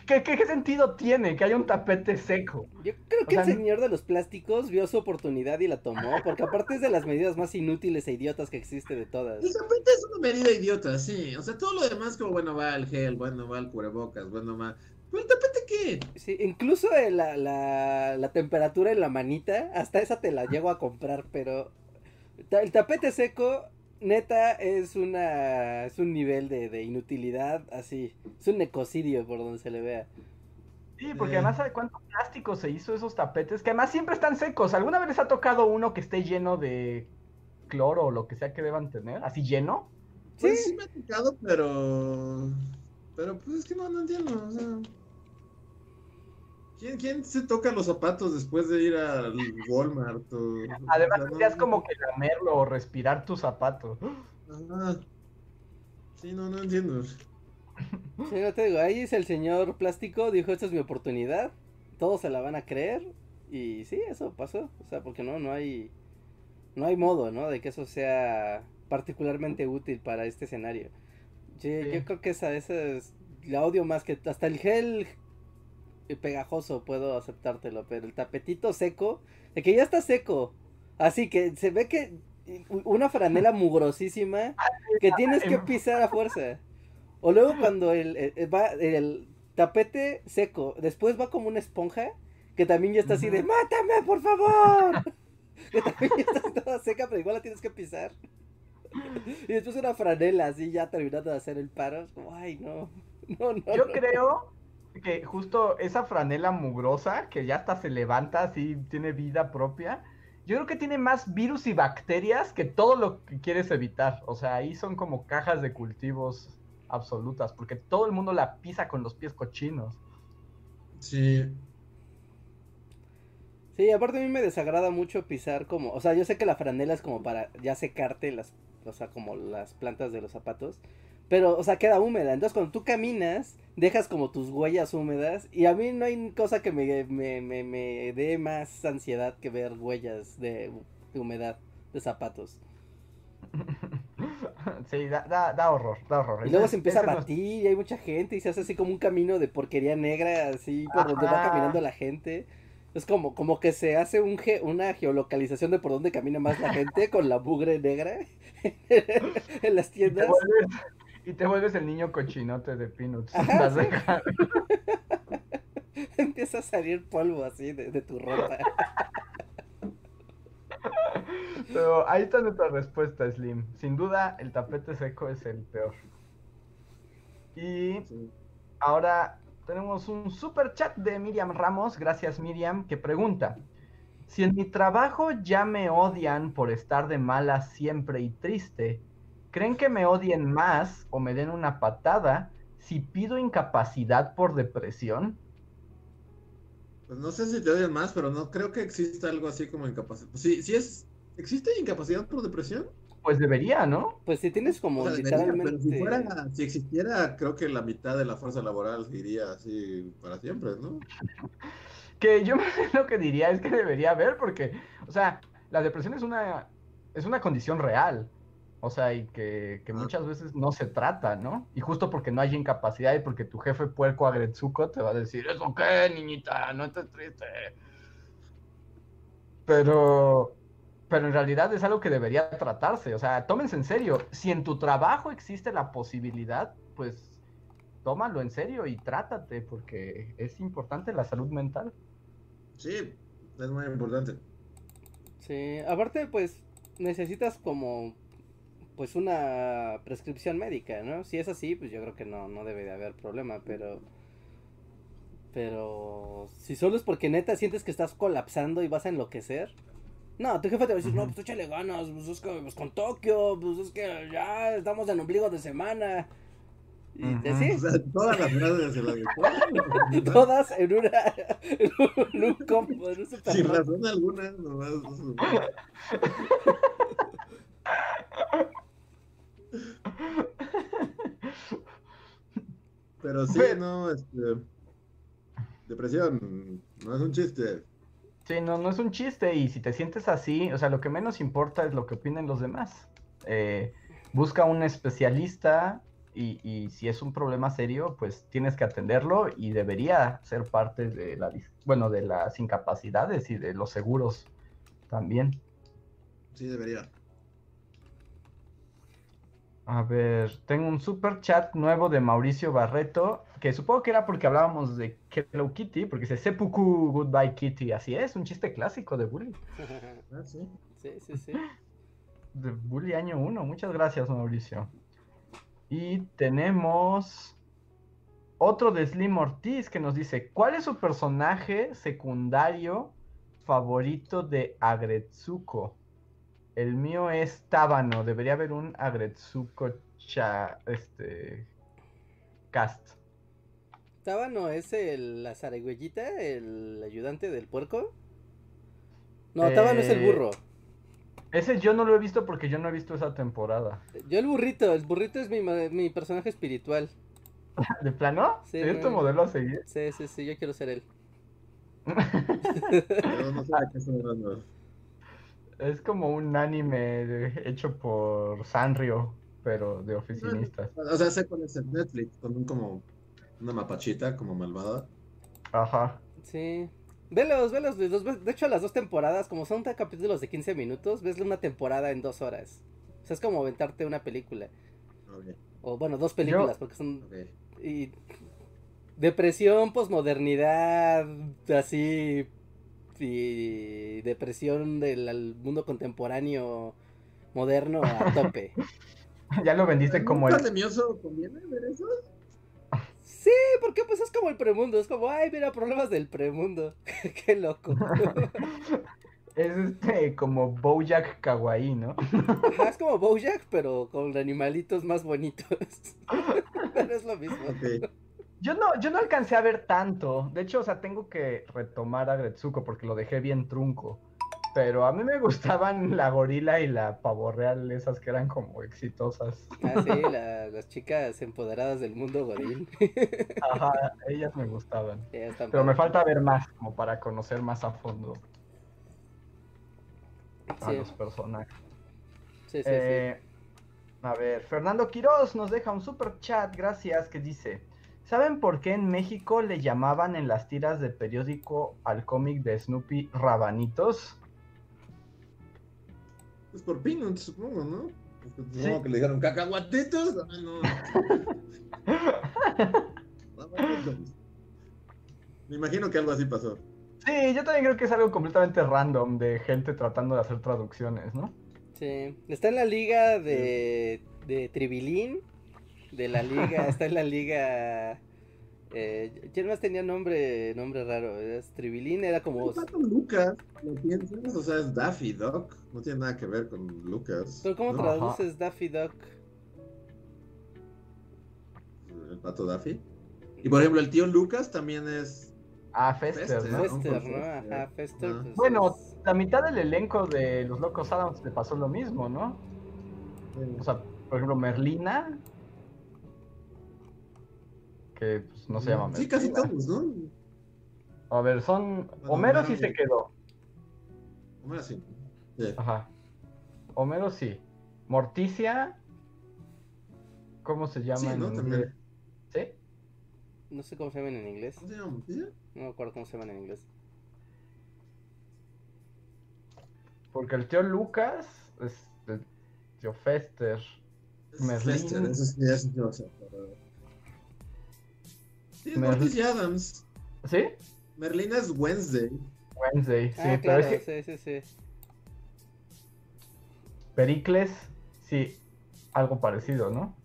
¿Qué, qué- qué sentido tiene que haya un tapete seco? Yo creo que O el sea, señor de los plásticos vio su oportunidad y la tomó, porque aparte es de las medidas más inútiles e idiotas que existe de todas. El tapete es una medida idiota, sí. O sea, todo lo demás, como bueno, va el gel, bueno, va el cubrebocas, bueno, va. ¿Pero el tapete qué? Sí, incluso eh, la, la, la temperatura en la manita, hasta esa te la llego a comprar, pero el tapete seco, neta, es una es un nivel de, de inutilidad así, es un ecocidio por donde se le vea. Sí, porque Eh. además ¿sabe cuánto plástico se hizo esos tapetes? Que además siempre están secos. ¿Alguna vez les ha tocado uno que esté lleno de cloro o lo que sea que deban tener? ¿Así lleno? Pues sí me ha tocado, pero. Pero pues es que no, no entiendo. O sea. ¿Quién, ¿Quién se toca los zapatos después de ir al Walmart? O, Además o sea, no- tendrías como que lamerlo o respirar tu zapato. Sí, no, no entiendo. Sí, no te digo, ahí es el señor plástico, dijo, esta es mi oportunidad, todos se la van a creer, y sí, eso pasó, o sea, porque no, no hay, no hay modo, ¿no? De que eso sea particularmente útil para este escenario. Sí, Sí. Yo creo que esa, esa es, la odio más que, hasta el gel pegajoso puedo aceptártelo, pero el tapetito seco, de que ya está seco, así que se ve que una franela mugrosísima [laughs] que tienes que pisar a fuerza. O luego cuando el, el- va el tapete seco, después va como una esponja que también ya está así de. ¡Mátame, por favor! [laughs] que también ya está toda seca, pero igual la tienes que pisar. [laughs] Y después una franela así ya terminando de hacer el paro. como, Ay, no. No, no. Yo no. creo que justo esa franela mugrosa, que ya hasta se levanta, así tiene vida propia, yo creo que tiene más virus y bacterias que todo lo que quieres evitar. O sea, ahí son como cajas de cultivos absolutas, porque todo el mundo la pisa con los pies cochinos. Sí. Sí, aparte a mí me desagrada mucho pisar como, o sea, yo sé que la franela es como para ya secarte las, o sea, como las plantas de los zapatos, pero, o sea, queda húmeda, entonces cuando tú caminas, dejas como tus huellas húmedas, y a mí no hay cosa que me, me, me, me dé más ansiedad que ver huellas de, de humedad. de zapatos. [laughs] Sí, da, da, da horror, da horror. Y luego se empieza a no- batir y hay mucha gente y se hace así como un camino de porquería negra, así por donde va caminando la gente. Es como, como que se hace un ge- una geolocalización de por dónde camina más la gente con la bugre negra [laughs] en las tiendas. Y te vuelves el niño cochinote de Peanuts. Ajá, sí. [laughs] Empieza a salir polvo así de, de tu ropa. [laughs] Pero ahí está nuestra respuesta, Slim. Sin duda, el tapete seco es el peor. Y Sí. ahora tenemos un super chat de Miriam Ramos. Gracias, Miriam, que pregunta: Si en mi trabajo ya me odian por estar de mala siempre y triste, ¿creen que me odien más o me den una patada si pido incapacidad por depresión? Pues no sé si te odian más, pero no creo que exista algo así como incapacidad. Sí, sí es. ¿Existe incapacidad por depresión? Pues debería, ¿no? Pues si tienes como O sea, debería, literalmente. pero si fuera, si existiera, creo que la mitad de la fuerza laboral iría así para siempre, ¿no? [laughs] Que yo [laughs] lo que diría es que debería haber, porque, o sea, la depresión es una, es una condición real. O sea, y que, que Ah. muchas veces no se trata, ¿no? Y justo porque no hay incapacidad y porque tu jefe puerco agretsuko te va a decir, ¿eso qué, niñita? No estés triste. Pero, pero en realidad es algo que debería tratarse. O sea, tómense en serio. Si en tu trabajo existe la posibilidad, pues tómalo en serio y trátate, porque es importante la salud mental. Sí, es muy importante. Sí, aparte, pues necesitas como. Pues una prescripción médica, ¿no? Si es así, pues yo creo que no, no debe de haber problema, pero. Pero. Si solo es porque neta sientes que estás colapsando y vas a enloquecer. No, tu jefe te va a decir, no, pues échale ganas, pues es que pues, con Tokio, pues es que ya estamos en ombligo de semana. Y O sea, todas las frases se las [laughs] de todas en una. en un, en un combo, en un super Sin razón alguna, nomás. [laughs] Pero sí, no, este. Depresión, no es un chiste. Sí, no, no es un chiste y si te sientes así, o sea, lo que menos importa es lo que opinen los demás. Eh, busca un especialista y, y si es un problema serio, pues tienes que atenderlo y debería ser parte de la, bueno, de las incapacidades y de los seguros también. Sí, debería. A ver, tengo un super chat nuevo de Mauricio Barreto, que supongo que era porque hablábamos de Hello Kitty, porque dice Seppuku Goodbye Kitty, así es, un chiste clásico de Bully. [laughs] Ah, sí. sí, sí, sí. [laughs] De Bully año 1. Muchas gracias, Mauricio. Y tenemos otro de Slim Ortiz que nos dice, ¿cuál es su personaje secundario favorito de Agretsuko? El mío es Tábano. Debería haber un Agretsuko cha, este, cast. ¿Tábano es el, la zarigüeyita, el ayudante del puerco? No, Tábano es el Eh, burro. Ese yo no lo he visto porque yo no he visto esa temporada. Yo el burrito, el burrito es mi, mi personaje espiritual. [laughs] ¿De plano? Sí, ¿Es tu modelo a seguir? Sí, sí, sí, yo quiero ser él. [laughs] No sé de qué estoy hablando. Es como un anime de- hecho por Sanrio, pero de oficinistas. O sea, sé cuál es el Netflix, con un como una mapachita como malvada. Ajá. Sí. Velos, velos, de, los- de hecho las dos temporadas, como son tan capítulos de 15 minutos, ves una temporada en dos horas. O sea, es como aventarte una película. Ok, O bueno, dos películas, porque son... ok. Y... Depresión, posmodernidad, así... Y depresión del mundo contemporáneo moderno a [laughs] tope. Ya lo vendiste como ¿Un el... pandemioso conviene ver eso? Sí, porque pues es como el premundo, es como, ay, mira, problemas del premundo. [laughs] Qué loco. [laughs] Es este como Bojack Kawaii, ¿no? Ajá, es como Bojack, pero con animalitos más bonitos. pero es lo mismo. Ok. Yo no, yo no alcancé a ver tanto. De hecho, o sea, tengo que retomar a Gretsuko porque lo dejé bien trunco. Pero a mí me [laughs] gustaban la gorila y la pavo real, esas que eran como exitosas. Ah, sí, la- las chicas empoderadas del mundo godín. [laughs] Ajá, ellas me gustaban. Pero me falta ver más, como para conocer más a fondo. a Sí. los personajes. Sí, sí, Eh, A ver, Fernando Quiroz nos deja un super chat, gracias, que dice, ¿saben por qué en México le llamaban en las tiras de periódico al cómic de Snoopy Rabanitos? Pues por Peanuts, supongo, ¿no? Porque Sí. Supongo que le dijeron cacahuatitos. Ah, no. [laughs] Me imagino que algo así pasó. Sí, yo también creo que es algo completamente random de gente tratando de hacer traducciones, ¿no? sí. Está en la liga de, de Tribilín. De la liga, [laughs] está en la liga. Eh, ¿Quién más tenía nombre nombre raro? Es Tribilín, era como. El pato Lucas, ¿lo piensas? O sea, es Daffy Duck. No tiene nada que ver con Lucas. ¿Pero cómo ¿no? traduces Daffy Duck? El pato Daffy. Y por ejemplo, el tío Lucas también es. Ah, Fester, Fester, ¿no? Fester, ¿no? Ajá, Fester. Ah. pues, Bueno, es- la mitad del elenco de Los Locos Adams le pasó lo mismo, ¿no? O sea, por ejemplo, Merlina. Que pues, no se llama. Sí, casi todos, ¿no? A ver, son. Bueno, Homero sí Homero se quedó. Homero sí. Sí. Ajá. Homero sí. Morticia. ¿Cómo se llama Sí, en ¿no? inglés? También. ¿Sí? No sé cómo se llaman en inglés. ¿Cómo se llama? ¿Morticia? No me acuerdo cómo se llaman en inglés. Porque el tío Lucas es el tío Fester. Es Merlín. Fester, eso sí, eso sí lo sé, pero- Sí, es. Morticia Adams. ¿Sí? Merlina es Wednesday. Wednesday, sí, ah, pero claro, es que sí, sí, sí. Pericles, sí, algo parecido, ¿no?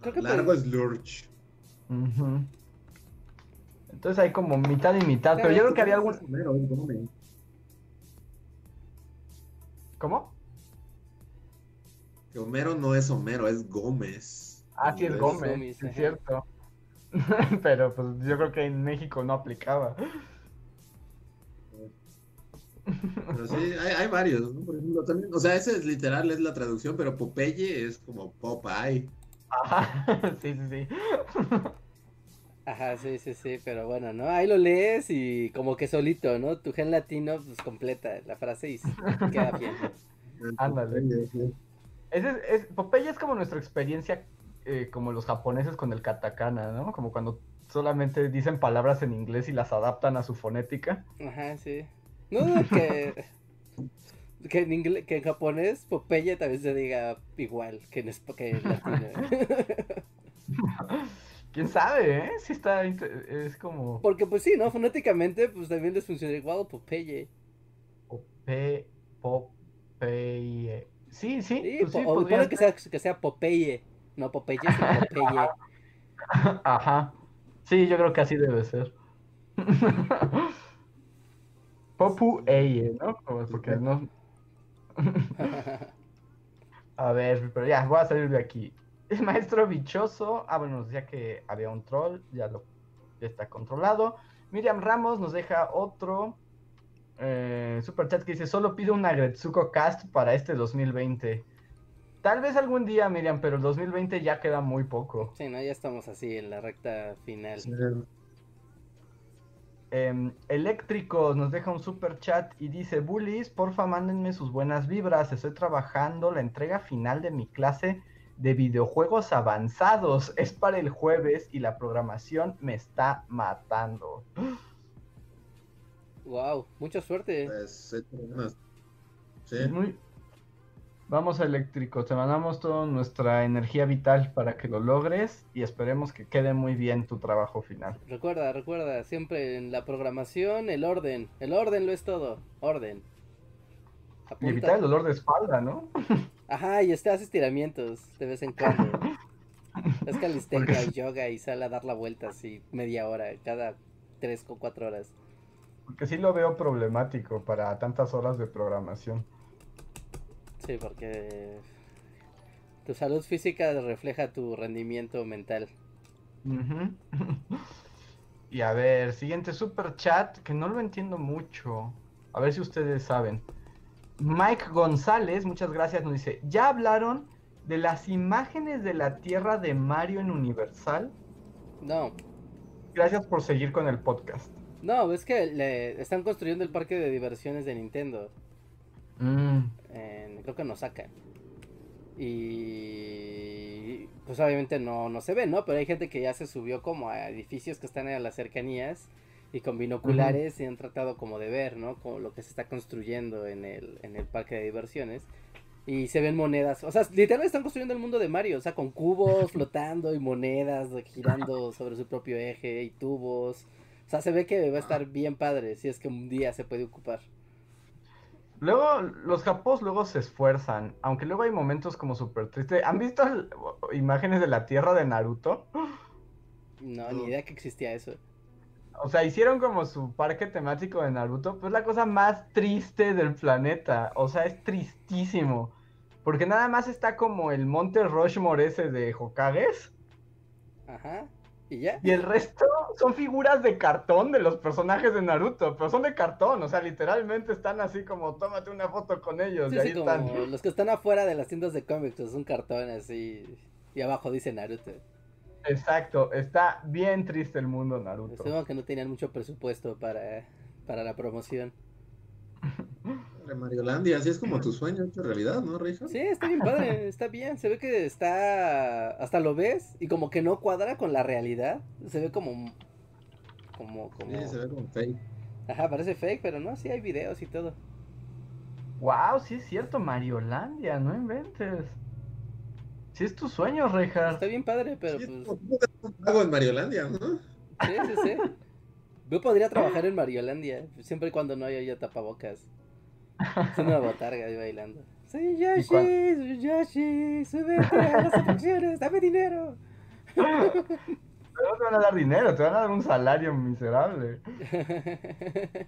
Creo que Largo es Lurch. Entonces hay como mitad y mitad, pero yo creo que había algún... Homero, es Gómez. ¿Cómo? Que Homero no es Homero, es Gómez. Ah, sí, es. Gómez, Gómez, sí, es cierto. [laughs] pero pues yo creo que en México no aplicaba. Pero sí, hay, hay varios, ¿no? Por ejemplo, también, o sea, ese es literal, es la traducción, pero Popeye es como Popeye. Ajá, [laughs] sí, sí, sí. Ajá, sí, sí, sí, pero bueno, ¿no? Ahí lo lees y como que solito, ¿no? Tu gen latino, pues completa la frase y queda bien. [laughs] Ándale. Popeye, sí. Ese es, es- Popeye es como nuestra experiencia, eh, como los japoneses con el katakana, ¿no? Como cuando solamente dicen palabras en inglés y las adaptan a su fonética. Ajá, sí. No dudo que, [laughs] que, en ingle- que en japonés Popeye también se diga igual que en, que en latino. [laughs] ¿Quién sabe, eh? Sí está, es como... Porque pues sí, ¿no? Fonéticamente pues también les funciona igual Popeye. Pope... Popeye... Sí, sí, Sí, pues sí, o podría que sea, que sea Popeye. No Popeye, sino Popeye. [laughs] Ajá. Sí, yo creo que así debe ser. [laughs] Popu Eye, ¿no? Porque no... [laughs] A ver, pero ya, voy a salir de aquí. El maestro bichoso. Ah, bueno, nos decía que había un troll, ya lo ya está controlado. Miriam Ramos nos deja otro eh, super chat que dice: Solo pido una Gretsuko Cast para este 2020. Tal vez algún día, Miriam, pero el 2020 ya queda muy poco. Sí, ¿no? Ya estamos así en la recta final. Sí. Em, Eléctricos nos deja un super chat y dice: Bullies, porfa, mándenme sus buenas vibras. Estoy trabajando la entrega final de mi clase de videojuegos avanzados. Es para el jueves y la programación me está matando. Wow, mucha suerte. Pues. Sí. Es muy- Vamos a Eléctricos, te mandamos toda nuestra energía vital para que lo logres y esperemos que quede muy bien tu trabajo final. Recuerda, recuerda, siempre en la programación el orden. El orden lo es todo. Orden. Y evitar el dolor de espalda, ¿no? [laughs] Ajá, y este hace estiramientos de vez en cuando. [laughs] es calistenia y yoga y sale a dar la vuelta así media hora, cada tres o cuatro horas. Porque sí lo veo problemático para tantas horas de programación. Sí, porque tu salud física refleja tu rendimiento mental. [laughs] Y a ver, siguiente super chat, que no lo entiendo mucho. A ver si ustedes saben. Mike González, muchas gracias, nos dice, ¿ya hablaron de las imágenes de la Tierra de Mario en Universal? No, Gracias por seguir con el podcast. no, es que le están construyendo el parque de diversiones de Nintendo. Mm, en- creo que en Osaka. Y pues obviamente no, no se ve, ¿no? Pero hay gente que ya se subió como a edificios que están en las cercanías y con binoculares y han tratado como de ver, ¿no? Como lo que se está construyendo en el, en el parque de diversiones. Y se ven monedas, o sea, literalmente están construyendo el mundo de Mario, o sea, con cubos [laughs] flotando y monedas girando sobre su propio eje y tubos. O sea, se ve que va a estar bien padre si es que un día se puede ocupar. Luego, los japos luego se esfuerzan, aunque luego hay momentos como súper tristes. ¿Han visto el- imágenes de la tierra de Naruto? No, ni idea que existía eso. O sea, hicieron como su parque temático de Naruto, pues la cosa más triste del planeta. O sea, es tristísimo. Porque nada más está como el monte Rushmore ese de Hokages. Ajá. ¿Y ya? Y el resto son figuras de cartón de los personajes de Naruto. Pero son de cartón, o sea, literalmente están así como, tómate una foto con ellos. Sí, y ahí sí, como están. los que están afuera de las tiendas de cómics, es un cartón así. Y abajo dice Naruto. Exacto, está bien triste el mundo Naruto. Supongo que no tenían mucho presupuesto para, para la promoción. [laughs] Mariolandia, así es como tu sueño hecho realidad, ¿no, Reija? Sí, está bien padre, [laughs] está bien. Se ve que está. Hasta lo ves y como que no cuadra con la realidad. Se ve como. Como. como... Sí, se ve como fake. Ajá, parece fake, pero no, sí hay videos y todo. Wow, sí es cierto, Mariolandia, no inventes. Sí es tu sueño, Rejas. Está bien padre, pero Sí, es pues. mago en Mariolandia, ¿no? Sí, sí, sí. Yo podría trabajar en Mariolandia, siempre y cuando no haya tapabocas. Es una [laughs] botarga ahí bailando. Soy Yoshi, soy Yoshi, súbete a las atracciones, dame dinero. Pero no te van a dar dinero, te van a dar un salario miserable. [laughs]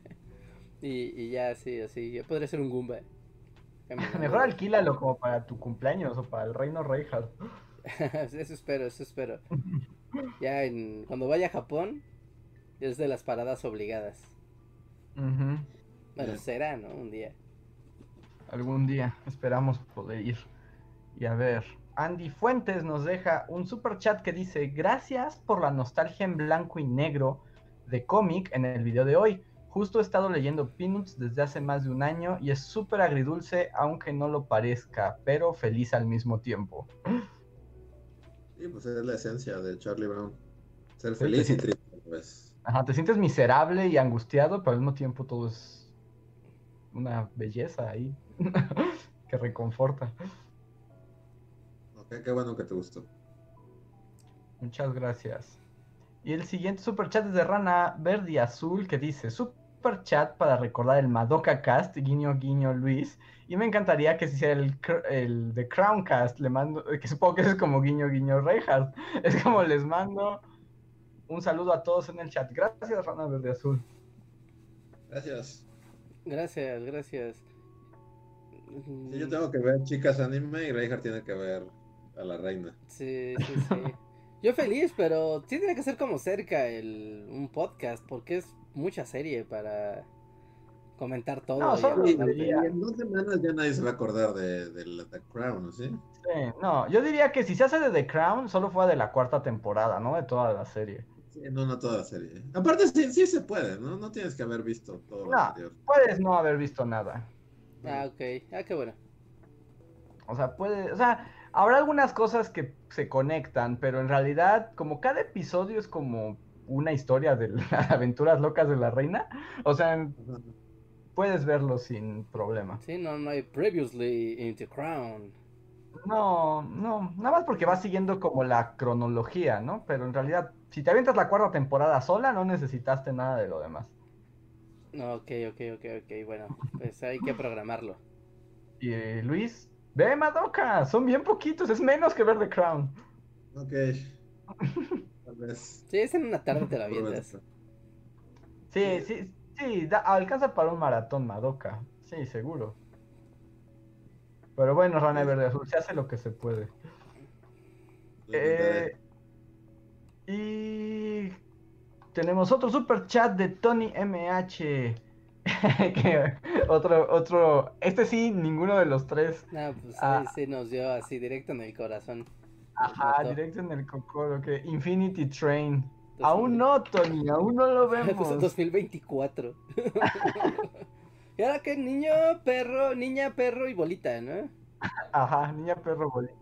y, y ya, sí, así, yo podría ser un Goomba. [laughs] Mejor alquílalo como para tu cumpleaños o para el reino Reinhardt. eso espero, eso espero. Ya en, cuando vaya a Japón, es de las paradas obligadas. Ujú. Bueno, será, ¿no? Un día. Algún día esperamos poder ir. Y a ver, Andy Fuentes nos deja un super chat que dice: Gracias por la nostalgia en blanco y negro de cómic en el video de hoy. Justo he estado leyendo Peanuts desde hace más de un año y es súper agridulce, aunque no lo parezca, pero feliz al mismo tiempo. Sí, pues es la esencia de Charlie Brown. Ser feliz sí. y triste, pues. Ajá, te sientes miserable y angustiado, pero al mismo tiempo todo es una belleza ahí [laughs] que reconforta. Ok, qué bueno que te gustó. Muchas gracias. Y el siguiente super chat es de Rana Verde y Azul que dice super chat para recordar el Madoka Cast, guiño guiño Luis. Y me encantaría que se hiciera el, el de Crown Cast, le mando, [laughs] que supongo que eso es como guiño guiño Reinhardt. [laughs] Es como les mando un saludo a todos en el chat. Gracias Rana Verde y Azul. Gracias. Gracias, gracias. Sí, yo tengo que ver chicas anime y Reinhardt tiene que ver a la reina. Sí, sí, sí. [laughs] Yo feliz, pero sí tiene que ser como cerca el, un podcast, porque es mucha serie para comentar todo. No, Y, y en dos semanas ya nadie se va a acordar de, de la The Crown, ¿no? ¿sí? Sí, no, yo diría que si se hace de The Crown, solo fue de la cuarta temporada, no de toda la serie. No, no toda la serie. Aparte, sí, sí se puede, ¿no? No tienes que haber visto todo lo No. anterior. Puedes no haber visto nada. Ah, ok. Ah, qué bueno. O sea, puede, o sea, habrá algunas cosas que se conectan, pero en realidad, como cada episodio es como una historia de [laughs] las aventuras locas de la reina, o sea, puedes verlo sin problema. Sí, no, no hay previously in the crown. No, no, nada más porque va siguiendo como la cronología, ¿no? Pero en realidad, si te avientas la cuarta temporada sola, no necesitaste nada de lo demás. No, ok, ok, ok, ok. Bueno, pues hay que programarlo. Y eh, Luis, ve Madoka, son bien poquitos, es menos que ver The Crown. Ok. Tal vez. Sí, es en una tarde te la avientas. Sí, sí, sí, da- alcanza para un maratón Madoka. Sí, seguro. Pero bueno, Rana Verde Azul, se hace lo que se puede. Eh, y tenemos otro super chat de Tony MH. [laughs] que otro, otro, este sí, ninguno de los tres. No, pues Ah. sí nos dio así directo en el corazón. Ajá, directo en el cocoro, que Infinity Train. Aún no, Tony, aún no lo [laughs] vemos. 2024. ya Era que niño, perro, niña, perro y bolita, ¿no? Ajá, niña, perro, bolita.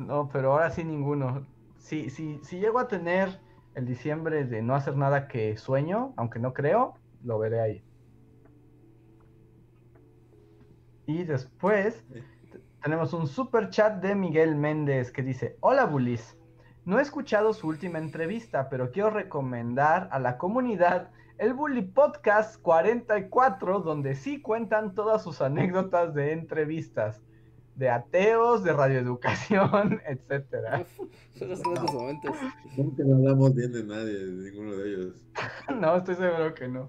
No, pero ahora sí ninguno. Si, si, si llego a tener el diciembre de no hacer nada que sueño, aunque no creo, lo veré ahí. Y después tenemos un super chat de Miguel Méndez que dice, hola Bulis, no he escuchado su última entrevista, pero quiero recomendar a la comunidad el Bully Podcast 44, donde sí cuentan todas sus anécdotas de entrevistas de ateos, de radioeducación, [laughs] etcétera. [laughs] Son los grandes momentos. Nunca no hablamos bien de nadie, de ninguno de ellos. [laughs] no, estoy seguro que no.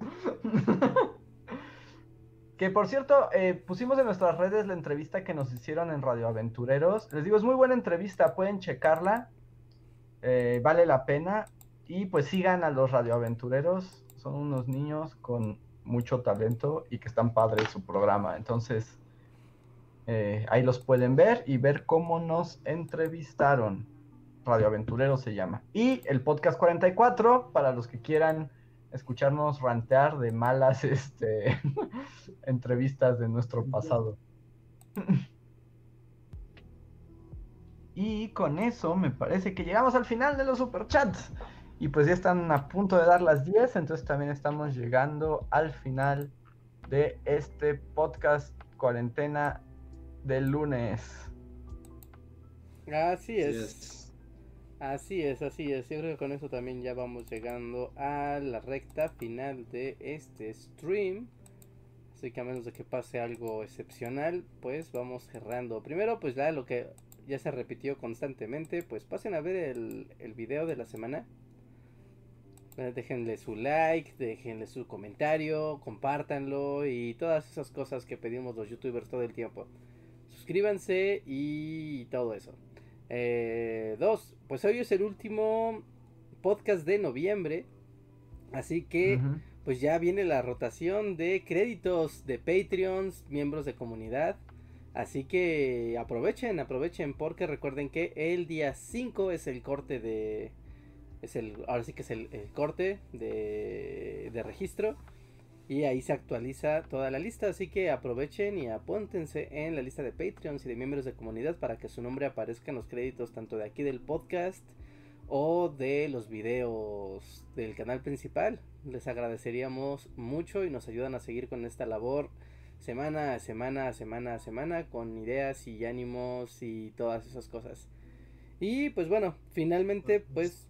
que por cierto, eh, pusimos en nuestras redes la entrevista que nos hicieron en Radio Aventureros. Les digo, es muy buena entrevista, pueden checarla. Eh, vale la pena. Y pues sigan a los radioaventureros. Son unos niños con mucho talento y que están padres su programa. Entonces, eh, ahí los pueden ver y ver cómo nos entrevistaron. Radio Aventurero se llama. Y el podcast 44, para los que quieran escucharnos rantear de malas [laughs] este, entrevistas de nuestro pasado. y con eso me parece que llegamos al final de los superchats. Y pues ya están a punto de dar las 10, entonces también estamos llegando al final de este podcast cuarentena del lunes. Así es. Así es, así es. Yo creo que con eso también ya vamos llegando a la recta final de este stream. Así que a menos de que pase algo excepcional, pues vamos cerrando. Primero, pues ya lo que ya se repitió constantemente, pues pasen a ver el, el video de la semana. Déjenle su like, déjenle su comentario, compártanlo y todas esas cosas que pedimos los youtubers todo el tiempo suscríbanse y todo eso. Eh, dos, pues hoy es el último podcast de noviembre. Así que, pues ya viene la rotación de créditos de Patreons, miembros de comunidad. Así que aprovechen, aprovechen, porque recuerden que el día 5 es el corte de. Es el, ahora sí que es el, corte de, de registro. Y ahí se actualiza toda la lista, así que aprovechen y apóntense en la lista de Patreons y de miembros de comunidad para que su nombre aparezca en los créditos tanto de aquí del podcast o de los videos del canal principal. Les agradeceríamos mucho y nos ayudan a seguir con esta labor semana a semana, semana a semana, con ideas y ánimos y todas esas cosas. Y pues bueno, finalmente pues...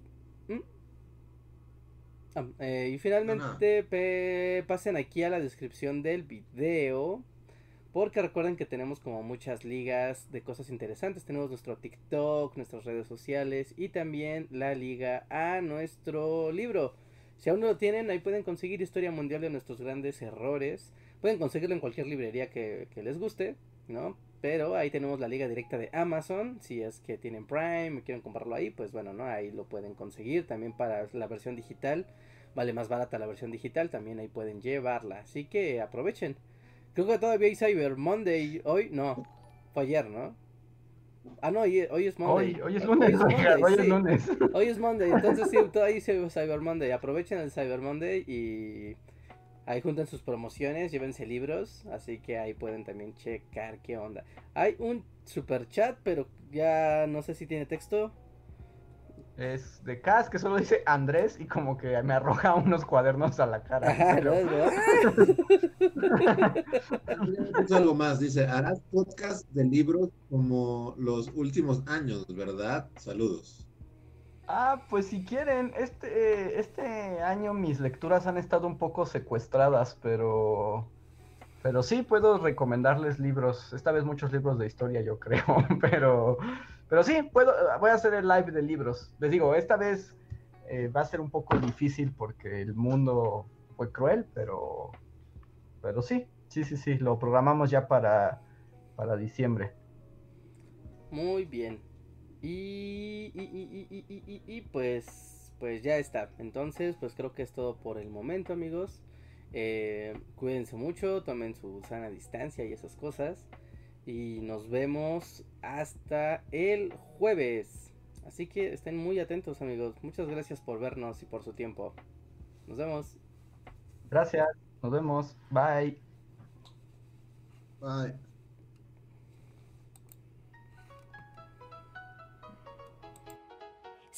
Ah, eh, y finalmente pasen aquí a la descripción del video. Porque recuerden que tenemos como muchas ligas de cosas interesantes. Tenemos nuestro TikTok, nuestras redes sociales y también la liga a nuestro libro. Si aún no lo tienen, ahí pueden conseguir Historia Mundial de nuestros grandes errores. Pueden conseguirlo en cualquier librería que, que les guste, ¿no? Pero ahí tenemos la liga directa de Amazon. Si es que tienen Prime y quieren comprarlo ahí, pues bueno, ¿no? Ahí lo pueden conseguir. También para la versión digital. Vale más barata la versión digital. También ahí pueden llevarla. Así que aprovechen. Creo que todavía hay Cyber Monday hoy. No, fue ayer, ¿no? Ah, no, hoy, es Monday. Hoy, es lunes. Hoy es, Monday, hoy es lunes. Hoy es Monday. Entonces sí, [laughs] todavía hay Cyber Monday. Aprovechen el Cyber Monday y Ahí juntan sus promociones, llévense libros, así que ahí pueden también checar qué onda. Hay un super chat, pero ya no sé si tiene texto. Es de Cas que solo dice Andrés y como que me arroja [laughs] unos cuadernos a la cara. [laughs] es algo más, dice, harás podcast de libros como los últimos años, ¿verdad? Saludos. Ah, pues si quieren, este, este año mis lecturas han estado un poco secuestradas, pero, pero sí puedo recomendarles libros, esta vez muchos libros de historia yo creo, [laughs] pero, pero sí, puedo, voy a hacer el live de libros. Les digo, esta vez eh, va a ser un poco difícil porque el mundo fue cruel, pero, pero sí, sí, sí, sí, lo programamos ya para, para diciembre. Muy bien. Y, y, pues, pues ya está. Entonces, pues creo que es todo por el momento, amigos. Eh, cuídense mucho, tomen su sana distancia y esas cosas. Y nos vemos hasta el jueves. Así que estén muy atentos, amigos. Muchas gracias por vernos y por su tiempo. Nos vemos. Gracias, nos vemos. Bye. Bye.